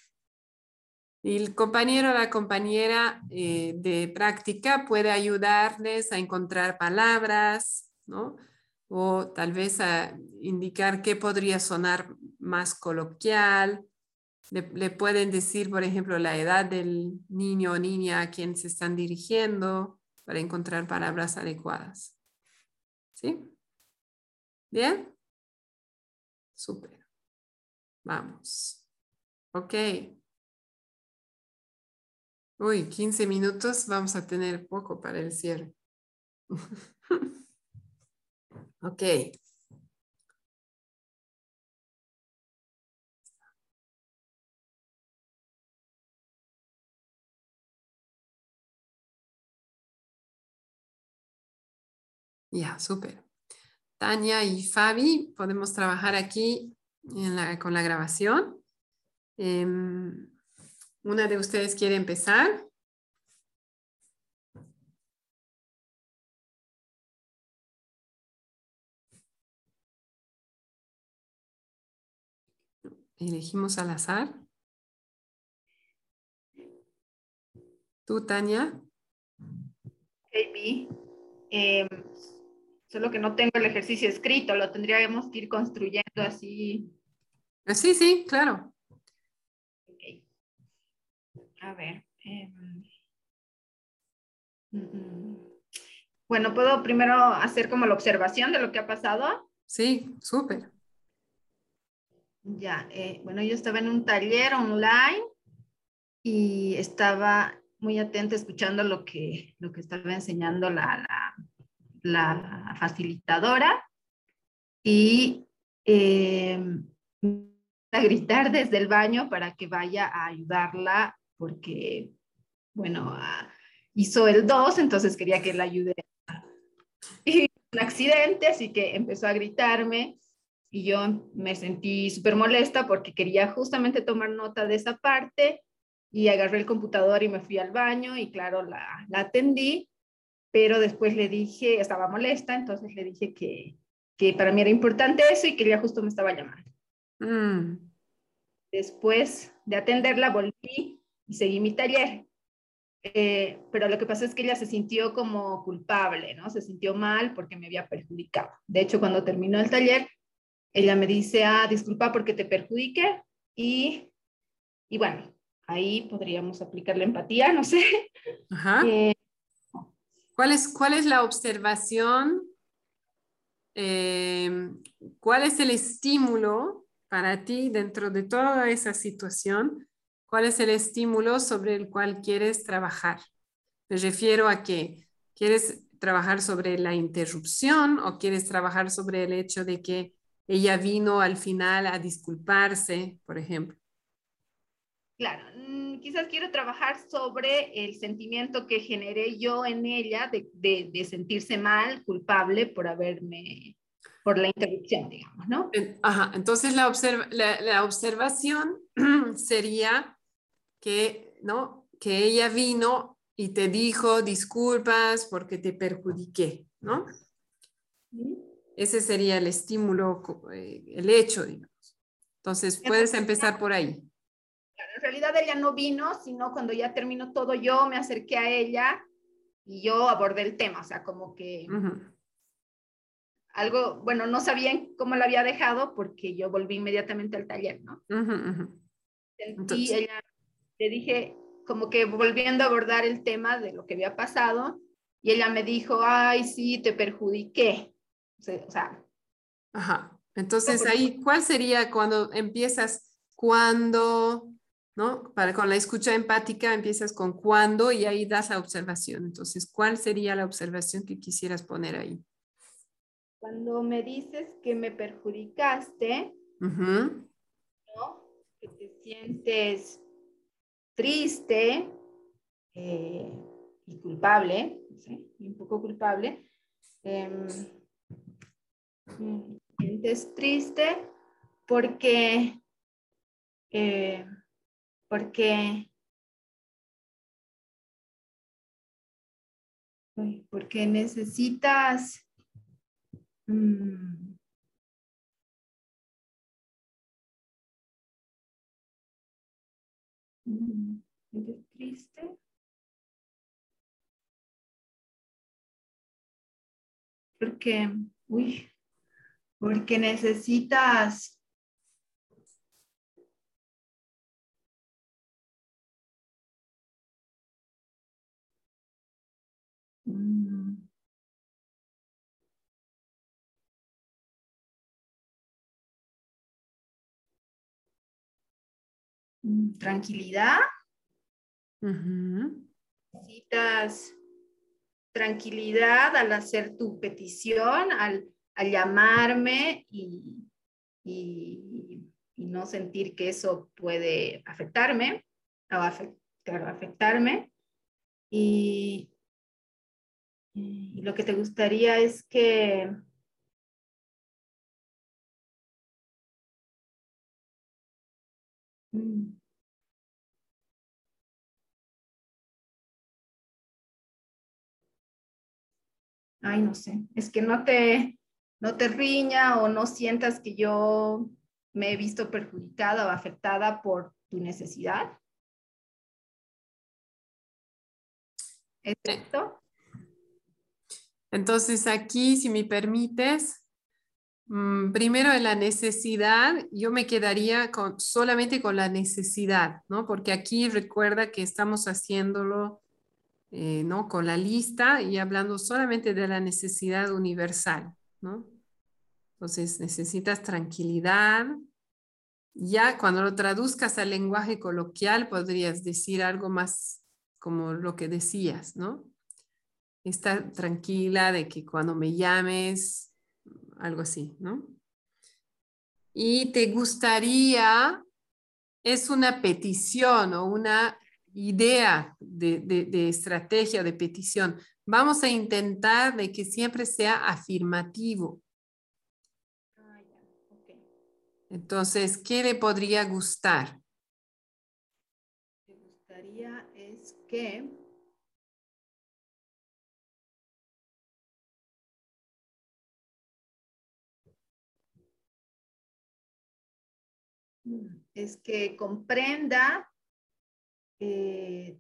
El compañero o la compañera eh, de práctica puede ayudarles a encontrar palabras, ¿no? o tal vez a indicar qué podría sonar más coloquial. Le, pueden decir, por ejemplo, la edad del niño o niña a quien se están dirigiendo para encontrar palabras adecuadas. ¿Sí? ¿Bien? Súper. Vamos. Ok. Uy, 15 minutos vamos a tener poco para el cierre. ok. Ya, yeah. Tania y Fabi, podemos trabajar aquí en la, con la grabación. Em, ¿Una de ustedes quiere empezar? Elegimos al azar. ¿Tú, Tania? KB. Em, solo que no tengo el ejercicio escrito, lo tendríamos que ir construyendo así. Ah, sí, sí, claro. A ver. Mm. bueno, ¿puedo primero hacer como la observación de lo que ha pasado? Sí, súper. Ya, eh, bueno, yo estaba en un taller online y estaba muy atenta escuchando lo que, lo que estaba enseñando la, la, facilitadora y eh, a gritar desde el baño para que vaya a ayudarla porque, bueno, hizo el 2, entonces quería que la ayude. Y un accidente, así que empezó a gritarme y yo me sentí súper molesta porque quería justamente tomar nota de esa parte y agarré el computador y me fui al baño y claro, la, la atendí, pero después le dije, estaba molesta, entonces le dije que, que para mí era importante eso y que ella justo me estaba llamando. Mm. Después de atenderla volví y seguí mi taller. Eh, pero lo que pasó es que ella se sintió como culpable, ¿no? Se sintió mal porque me había perjudicado. De hecho, cuando terminó el taller, ella me dice, ah, disculpa porque te perjudique y, y bueno, ahí podríamos aplicar la empatía, no sé. Ajá. Eh, ¿Cuál, es, ¿Cuál es la observación? Eh, ¿Cuál es el estímulo para ti dentro de toda esa situación? ¿Cuál es el estímulo sobre el cual quieres trabajar? Me refiero a que quieres trabajar sobre la interrupción o quieres trabajar sobre el hecho de que ella vino al final a disculparse, por ejemplo. Claro, mm, quizás quiero trabajar sobre el sentimiento que generé yo en ella de, sentirse mal, culpable por haberme, por la interrupción, digamos, ¿no? Ajá, entonces la, la, observación sería que, ¿no? Que ella vino y te dijo disculpas porque te perjudiqué, ¿no? Ese sería el estímulo, eh, el hecho, digamos. Entonces, puedes empezar por ahí. En realidad ella no vino, sino cuando ya terminó todo, yo me acerqué a ella y yo abordé el tema, o sea, como que algo, bueno, no sabían cómo la había dejado porque yo volví inmediatamente al taller, ¿no? Y ella, le dije, como que volviendo a abordar el tema de lo que había pasado, y ella me dijo, ay, sí, te perjudiqué. O sea. Ajá. Entonces ahí, ¿cuál sería cuando empiezas, cuando, ¿no? Para con la escucha empática empiezas con cuando y ahí das la observación. Entonces, ¿cuál sería la observación que quisieras poner ahí? Cuando me dices que me perjudicaste, ¿no? Que te sientes triste eh, y culpable, ¿sí? un poco culpable. Eh, sientes triste porque, eh, porque, porque necesitas mm, mm, triste? Porque, uy, porque necesitas mm. Tranquilidad. Necesitas tranquilidad al hacer tu petición, al a llamarme y, no sentir que eso puede afectarme, o afectarme. Y, Y lo que te gustaría es que mm. Ay, no sé, es que no te, no te riña o no sientas que yo me he visto perjudicada o afectada por tu necesidad. ¿Es esto? Entonces aquí, si me permites, mm, primero en la necesidad, yo me quedaría con, solamente con la necesidad, ¿no? Porque aquí recuerda que estamos haciéndolo, eh, ¿no? Con la lista y hablando solamente de la necesidad universal, ¿no? Entonces necesitas tranquilidad. Ya cuando lo traduzcas al lenguaje coloquial podrías decir algo más como lo que decías, ¿no? Está tranquila de que cuando me llames, algo así, ¿no? Y te gustaría, es una petición o una idea de, de estrategia de petición. Vamos a intentar de que siempre sea afirmativo. Entonces, ¿qué le podría gustar? Me gustaría es que es que comprenda eh,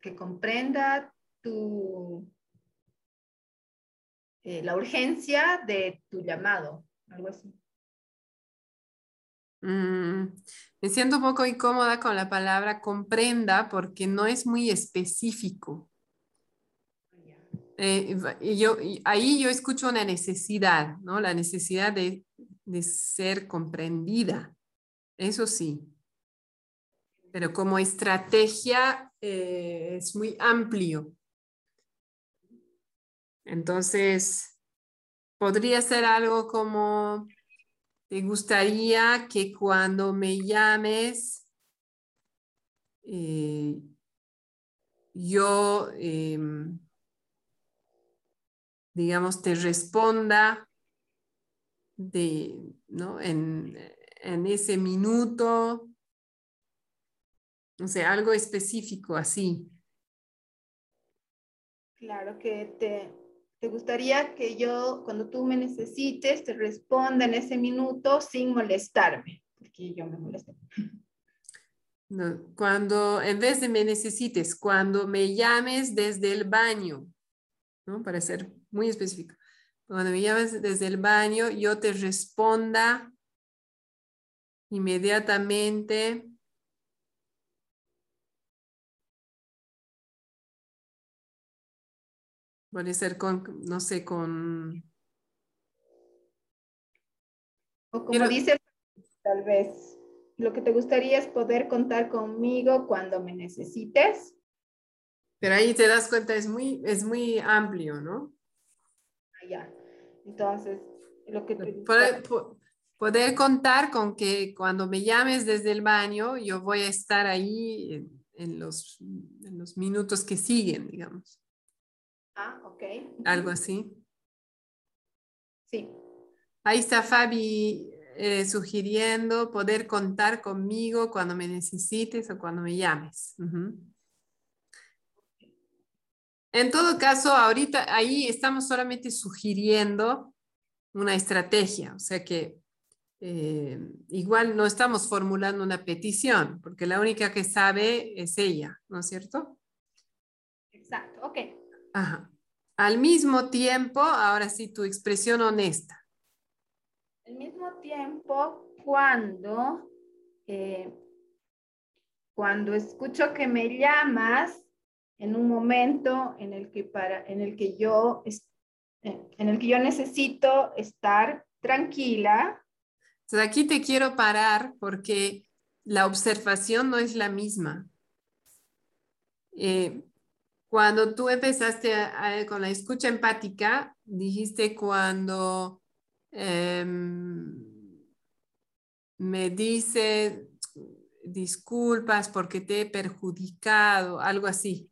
que comprenda tu eh, la urgencia de tu llamado, algo así. Mm, me siento un poco incómoda con la palabra comprenda porque no es muy específico. Eh, yo, ahí yo escucho una necesidad, ¿no? La necesidad de, de ser comprendida. Eso sí. Pero como estrategia eh, es muy amplio. Entonces, podría ser algo como ¿Te gustaría que cuando me llames, eh, yo, em, digamos, te responda de, ¿no? en, en ese minuto? O sea, algo específico así. Claro que te, ¿Te gustaría que yo, cuando tú me necesites, te responda en ese minuto sin molestarme? Porque yo me molesto. cuando, en vez de me necesites, cuando me llames desde el baño, ¿no? Para ser muy específico. Cuando me llames desde el baño, yo te responda inmediatamente Puede ser con, no sé, con... O como dice, tal vez, lo que te gustaría es poder contar conmigo cuando me necesites. Pero ahí te das cuenta, es muy, es muy amplio, ¿no? Ah, ya. Entonces, lo que te poder, poder, contar con que cuando me llames desde el baño, yo voy a estar ahí en, los, en los minutos que siguen, digamos. Ah, ok. Algo así. Sí. Ahí está Fabi eh, sugiriendo poder contar conmigo cuando me necesites o cuando me llames. En todo caso, ahorita ahí estamos solamente sugiriendo una estrategia, o sea que eh, igual no estamos formulando una petición, porque la única que sabe es ella, ¿no es cierto? Exacto, ok. Al mismo tiempo, ahora sí, tu expresión honesta. Al mismo tiempo, cuando, eh, cuando escucho que me llamas en un momento en el que, para, en el que yo en el que yo necesito estar tranquila. Entonces aquí te quiero parar porque la observación no es la misma. Eh, cuando tú empezaste con la escucha empática, dijiste cuando em, me dice disculpas porque te he perjudicado, algo así.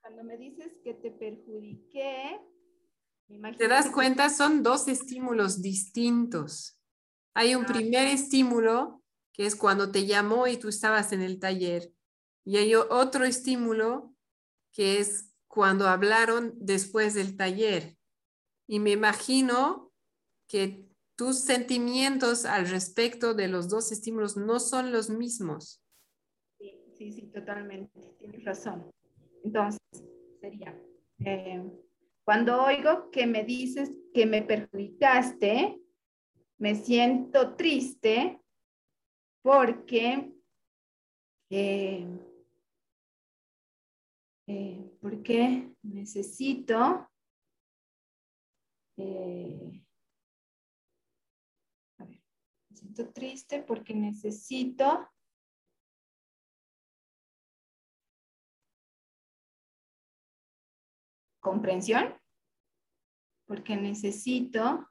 cuando me dices que te perjudiqué, ¿Te das cuenta? Son dos estímulos distintos. Hay un ah. primer estímulo que es cuando te llamó y tú estabas en el taller. Y hay otro estímulo que es cuando hablaron después del taller. Y me imagino que tus sentimientos al respecto de los dos estímulos no son los mismos. Sí, sí, sí, totalmente. Tienes razón. Entonces, sería, eh, cuando oigo que me dices que me perjudicaste, me siento triste porque, eh, eh, porque necesito eh, a ver, me siento triste porque necesito comprensión, porque necesito,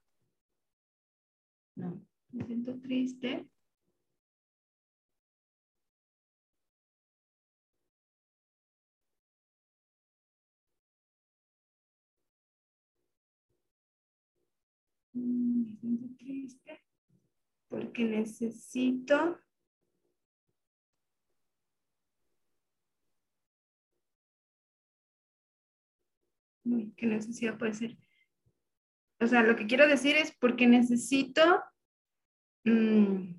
no, me siento triste. Me siento triste porque necesito ¿qué necesidad puede ser? O sea, lo que quiero decir es porque necesito mm,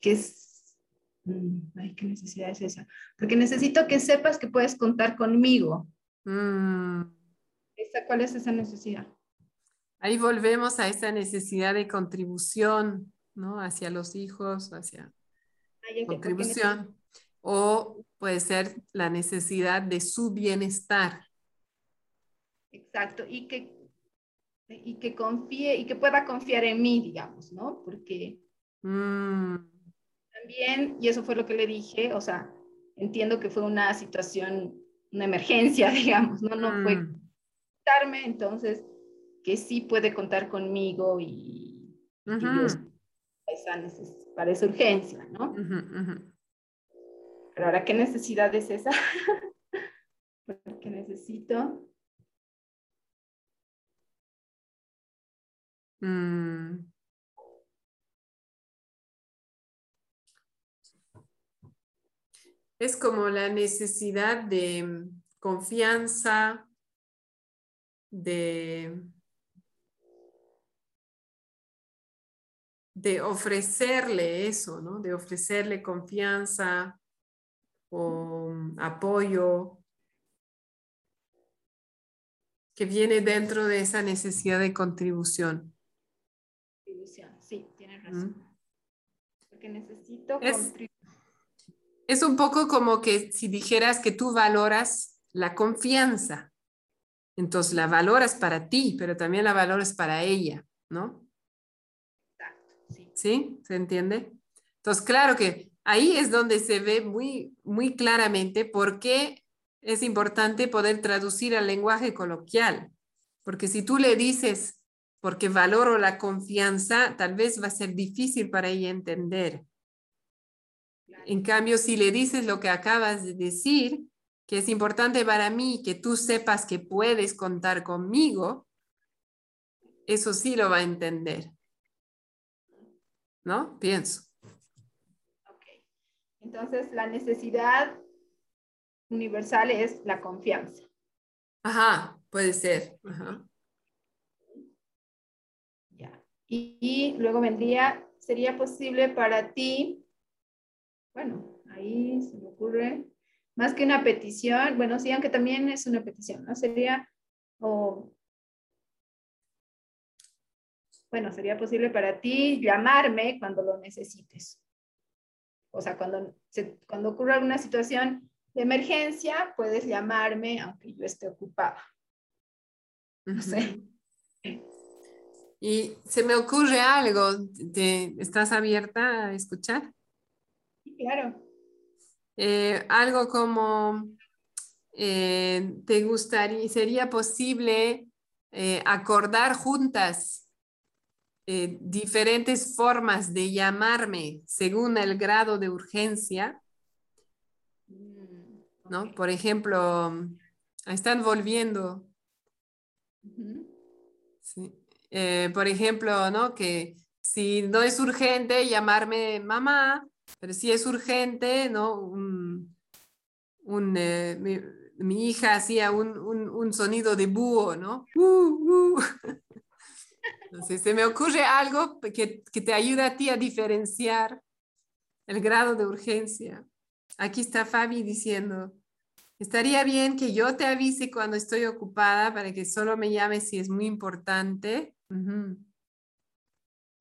que es, mm, ay, ¿qué necesidad es esa? Porque necesito que sepas que puedes contar conmigo. Mm. ¿Cuál es esa necesidad? Ahí volvemos a esa necesidad de contribución, ¿no? Hacia los hijos, hacia contribución o puede ser la necesidad de su bienestar. Exacto, y que, y que confíe y que pueda confiar en mí, digamos, ¿no? Porque mm. también, y eso fue lo que le dije, o sea, entiendo que fue una situación, una emergencia, digamos, ¿no? No fue darme, mm. entonces, que sí puede contar conmigo y, para, esa, urgencia, ¿no? Pero ahora, ¿qué necesidad es esa? Porque necesito. Mm. Es como la necesidad de confianza, de, de ofrecerle eso, ¿no? De ofrecerle confianza, o apoyo que viene dentro de esa necesidad de contribución. Contribución, sí, tienes razón. Porque necesito es, es un poco como que si dijeras que tú valoras la confianza, entonces la valoras para ti, pero también la valoras para ella, ¿no? ¿Sí? ¿Se entiende? Entonces, claro que ahí es donde se ve muy, muy claramente por qué es importante poder traducir al lenguaje coloquial. Porque si tú le dices, porque valoro la confianza, tal vez va a ser difícil para ella entender. En cambio, si le dices lo que acabas de decir, que es importante para mí que tú sepas que puedes contar conmigo, eso sí lo va a entender. ¿No? Pienso. Entonces, la necesidad universal es la confianza. Ajá, puede ser. Ya. Y, luego vendría, sería posible para ti, bueno, ahí se me ocurre, más que una petición, bueno, sí, aunque también es una petición, ¿no? Sería, o, bueno, sería posible para ti llamarme cuando lo necesites. O sea, cuando, cuando ocurre alguna situación de emergencia, puedes llamarme aunque yo esté ocupada. No sé. Y se me ocurre algo, ¿estás abierta a escuchar? Sí, claro. Eh, algo como, eh, ¿te gustaría, sería posible eh, acordar juntas eh, diferentes formas de llamarme según el grado de urgencia. Mm, ¿no? Por ejemplo, están volviendo. Eh, por ejemplo, ¿no? Que si no es urgente llamarme mamá, pero si es urgente, ¿no? Un, eh, mi, hija hacía un, sonido de búho, ¿no? Uh, uh. Entonces, se me ocurre algo que, que te ayuda a ti a diferenciar el grado de urgencia. Aquí está Fabi diciendo, estaría bien que yo te avise cuando estoy ocupada para que solo me llames si es muy importante.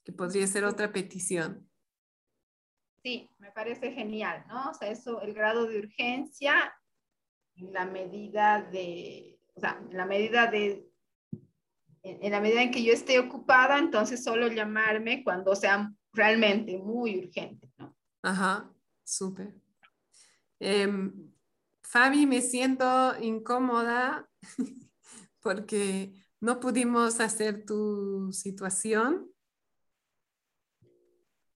Que podría ser otra petición. Sí, me parece genial, ¿no? O sea, eso, el grado de urgencia, en la medida de, o sea, en la medida de, en la medida en que yo esté ocupada, entonces solo llamarme cuando sea realmente muy urgente. Ajá, súper. Em, Fabi, me siento incómoda porque no pudimos hacer tu situación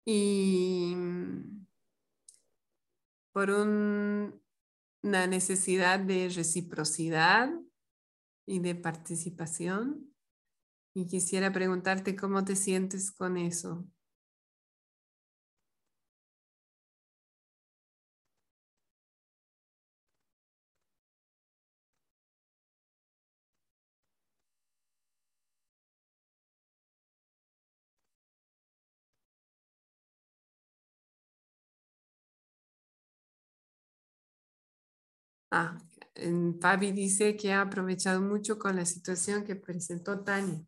y por una necesidad de reciprocidad y de participación. Y quisiera preguntarte cómo te sientes con eso. Ah, Fabi dice que ha aprovechado mucho con la situación que presentó Tania.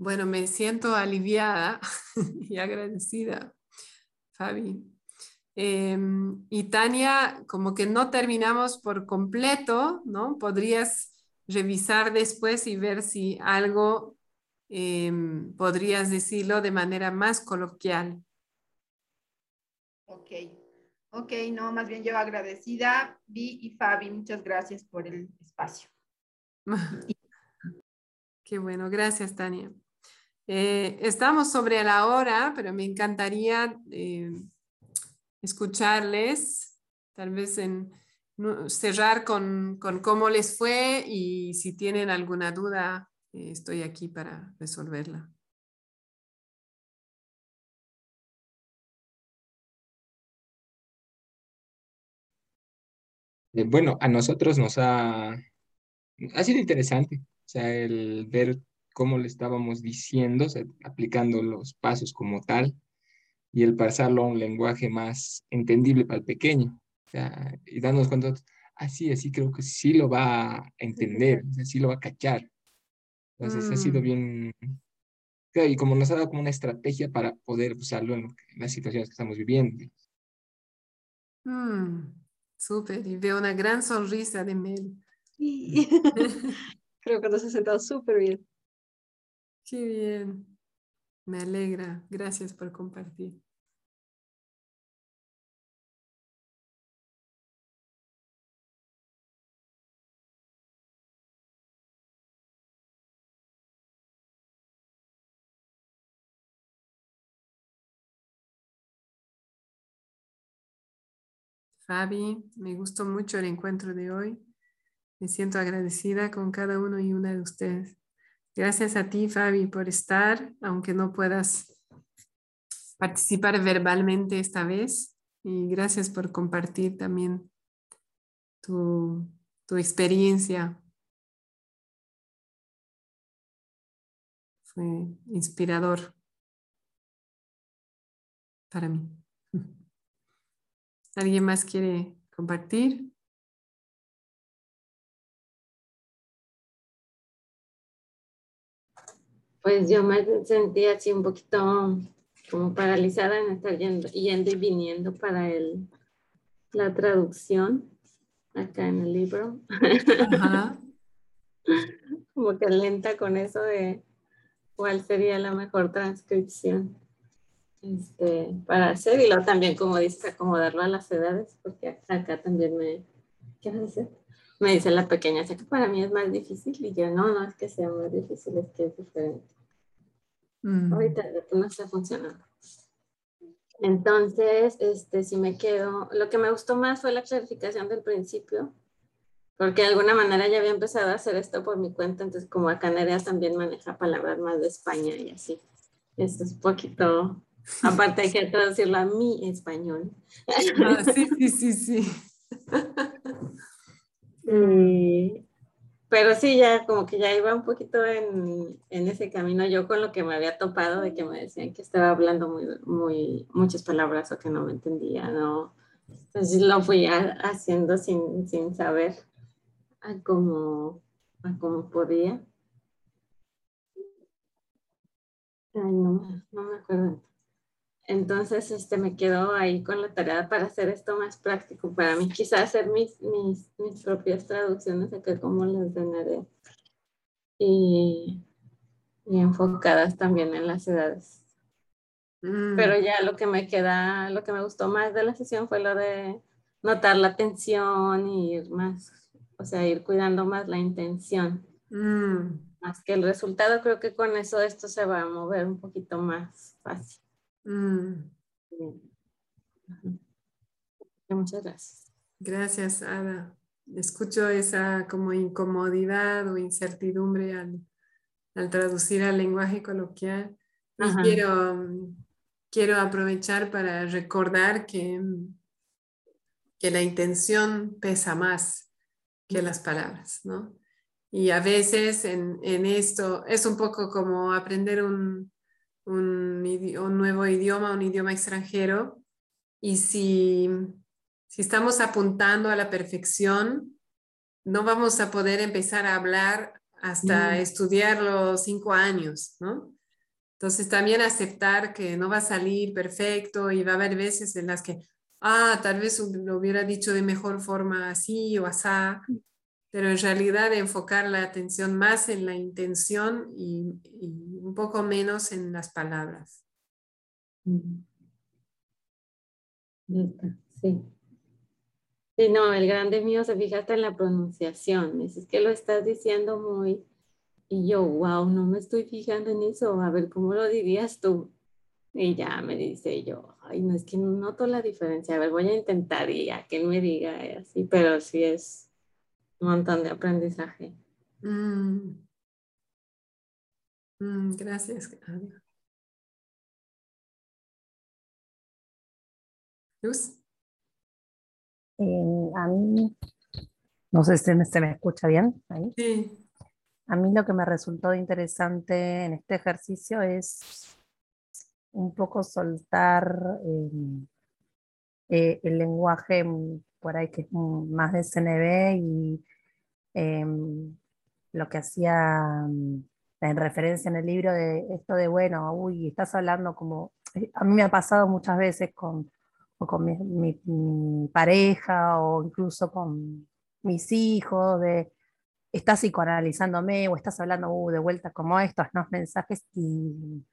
Bueno, me siento aliviada y agradecida, Fabi. Em, y Tania, como que no terminamos por completo, ¿no? Podrías revisar después y ver si algo em, podrías decirlo de manera más coloquial. Ok. Ok, no, más bien yo agradecida, Vi y Fabi, muchas gracias por el espacio. Qué bueno, gracias Tania. Eh, estamos sobre la hora, pero me encantaría eh, escucharles, tal vez en cerrar con, cómo les fue y si tienen alguna duda, eh, estoy aquí para resolverla. Eh, bueno, a nosotros nos ha, ha sido interesante, o sea, el ver cómo le estábamos diciendo, aplicando los pasos como tal, y el pasarlo a un lenguaje más entendible para el pequeño, o sea, y darnos cuenta, así, así creo que sí lo va a entender, sí lo va a cachar. Entonces ha sido mm. bien, y como nos ha dado como una estrategia para poder usarlo en, las situaciones que estamos viviendo. Mm. Súper, y veo una gran sonrisa de Mel. Creo que nos ha sentado súper bien. Qué bien. Me alegra. Gracias por compartir. Fabi, me gustó mucho el encuentro de hoy. Me siento agradecida con cada uno y una de ustedes. Gracias a ti, Fabi, por estar, aunque no puedas participar verbalmente esta vez. Y gracias por compartir también tu, tu experiencia. Fue inspirador para mí. ¿Alguien más quiere compartir? Pues yo me sentí así un poquito como paralizada en estar yendo, yendo y viniendo para el, la traducción acá en el libro. como que lenta con eso de cuál sería la mejor transcripción este, para hacer y luego también, como dices, acomodarlo a las edades, porque acá también me, ¿qué vas a hacer? Me dice la pequeña, sé que para mí es más difícil y yo no, no es que sea más difícil, es que es diferente. Mm. Ahorita no está funcionando. Entonces, este, si me quedo, lo que me gustó más fue la clarificación del principio, porque de alguna manera ya había empezado a hacer esto por mi cuenta, entonces como acá Nerea también maneja palabras más de España y así. Esto es un poquito, aparte hay que traducirlo a mi español. Ah, sí, sí, sí, sí. Y, pero sí, ya como que ya iba un poquito en, en, ese camino yo con lo que me había topado de que me decían que estaba hablando muy, muy, muchas palabras o que no me entendía, ¿no? Entonces lo fui haciendo sin, sin saber a cómo, cómo podía. Ay, no, no me acuerdo. Entonces, este, me quedo ahí con la tarea para hacer esto más práctico para mí. Quizás hacer mis, mis, mis propias traducciones acá como las de Nere. Y, y, enfocadas también en las edades. Mm. Pero ya lo que me queda, lo que me gustó más de la sesión fue lo de notar la atención y ir más, o sea, ir cuidando más la intención. Mm. Más que el resultado, creo que con eso esto se va a mover un poquito más fácil. Mm. Muchas gracias. Gracias, Ada. Escucho esa como incomodidad o incertidumbre al, traducir al lenguaje coloquial. Y quiero, quiero aprovechar para recordar que, que la intención pesa más que las palabras, ¿no? Y a veces en, en esto es un poco como aprender un, un, nuevo idioma, un idioma extranjero, y si, si estamos apuntando a la perfección, no vamos a poder empezar a hablar hasta mm. estudiar los cinco años, ¿no? Entonces también aceptar que no va a salir perfecto y va a haber veces en las que, ah, tal vez lo hubiera dicho de mejor forma así o así, pero en realidad enfocar la atención más en la intención y, un poco menos en las palabras. Sí. Sí, no, el grande mío se fija hasta en la pronunciación. Es que lo estás diciendo muy... Y yo, wow, no me estoy fijando en eso. A ver, ¿cómo lo dirías tú? Y ya me dice yo, ay, no es que no noto la diferencia. A ver, voy a intentar y a que él me diga así, pero sí es un montón de aprendizaje. Mm. Mm, gracias, Luz. Eh, a mí, no sé si se me escucha bien. Sí. A mí lo que me resultó interesante en este ejercicio es un poco soltar eh, eh, el lenguaje por ahí que es más de CNB y em, lo que hacía mm, en referencia en el libro de esto de, bueno, uy, estás hablando como, eh, a mí me ha pasado muchas veces con, con mi, pareja o incluso con mis hijos, de estás psicoanalizándome o estás hablando uh, de vuelta como estos ¿no? mensajes y,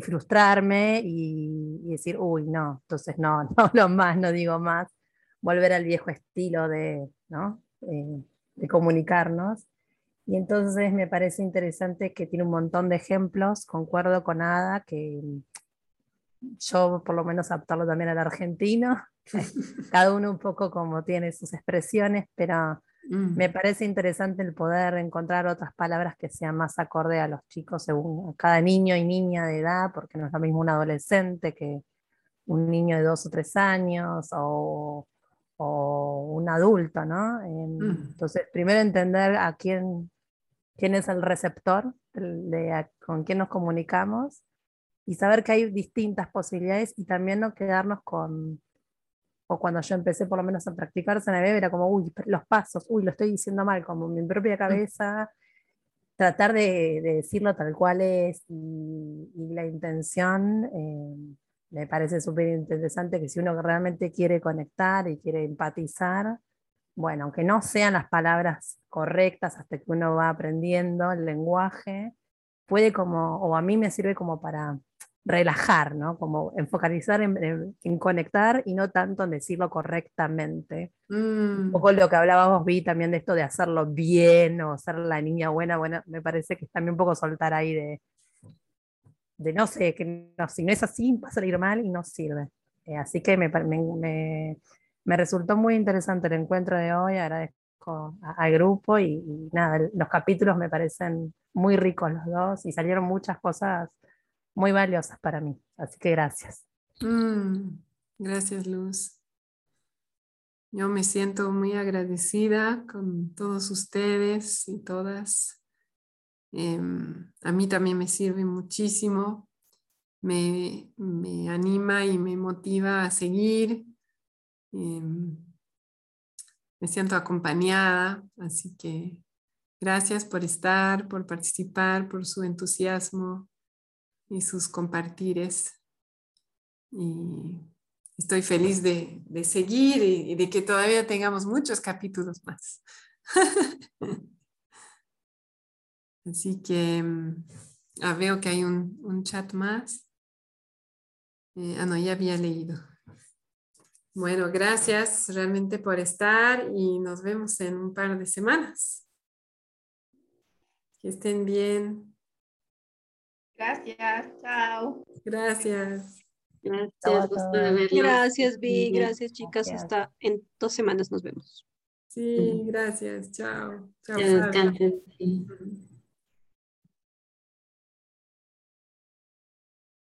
frustrarme y, decir, uy, no, entonces no, no hablo más, no digo más volver al viejo estilo de, eh, de comunicarnos. Y entonces me parece interesante que tiene un montón de ejemplos, concuerdo con Ada, que yo por lo menos adaptarlo también al argentino, cada uno un poco como tiene sus expresiones, pero mm. me parece interesante el poder encontrar otras palabras que sean más acorde a los chicos según cada niño y niña de edad, porque no es lo mismo un adolescente que un niño de dos o tres años o o un adulto, ¿no? Mm. Entonces, primero entender a quién, quién es el receptor, de, con quién nos comunicamos y saber que hay distintas posibilidades y también no quedarnos con, o cuando yo empecé por lo menos a practicar CNB, era como, uy, los pasos, uy, lo estoy diciendo mal, como mi propia mm. cabeza, tratar de, decirlo tal cual es y, la intención. Eh, me parece súper interesante que si uno realmente quiere conectar y quiere empatizar, bueno, aunque no sean las palabras correctas hasta que uno va aprendiendo el lenguaje, puede como, o a mí me sirve como para relajar, ¿no? Como enfocalizar en, conectar y no tanto en decirlo correctamente. Un mm. poco lo que hablábamos, vi también de esto de hacerlo bien o ser la niña buena, bueno, me parece que es también un poco soltar ahí de, de no sé, que no, si no es así, va a salir mal y no sirve. Eh, así que me, me, me, resultó muy interesante el encuentro de hoy, agradezco al grupo y, nada, los capítulos me parecen muy ricos los dos y salieron muchas cosas muy valiosas para mí. Así que gracias. Mm, gracias, Luz. Yo me siento muy agradecida con todos ustedes y todas. Em, a mí también me sirve muchísimo, me, anima y me motiva a seguir. Em, me siento acompañada, así que gracias por estar, por participar, por su entusiasmo y sus compartires. Y estoy feliz de, seguir y, de que todavía tengamos muchos capítulos más. Así que mm, ah, veo que hay un, chat más. Eh, ah, no, ya había leído. Bueno, gracias realmente por estar y nos vemos en un par de semanas. Que estén bien. Gracias, chao. Gracias. Gracias, Gracias, Vi. Gracias, chicas. Hasta en dos semanas nos vemos. Sí, gracias. Chao. Chao.